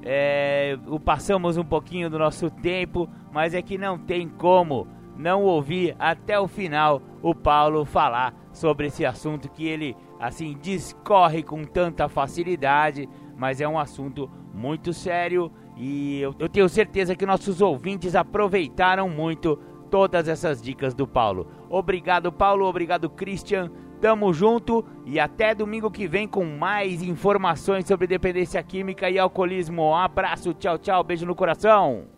É, passamos um pouquinho do nosso tempo, mas é que não tem como não ouvir até o final o Paulo falar sobre esse assunto que ele assim discorre com tanta facilidade, mas é um assunto muito sério e eu, eu tenho certeza que nossos ouvintes aproveitaram muito todas essas dicas do Paulo. Obrigado, Paulo, obrigado, Christian. Tamo junto e até domingo que vem com mais informações sobre dependência química e alcoolismo. Um abraço, tchau, tchau, beijo no coração.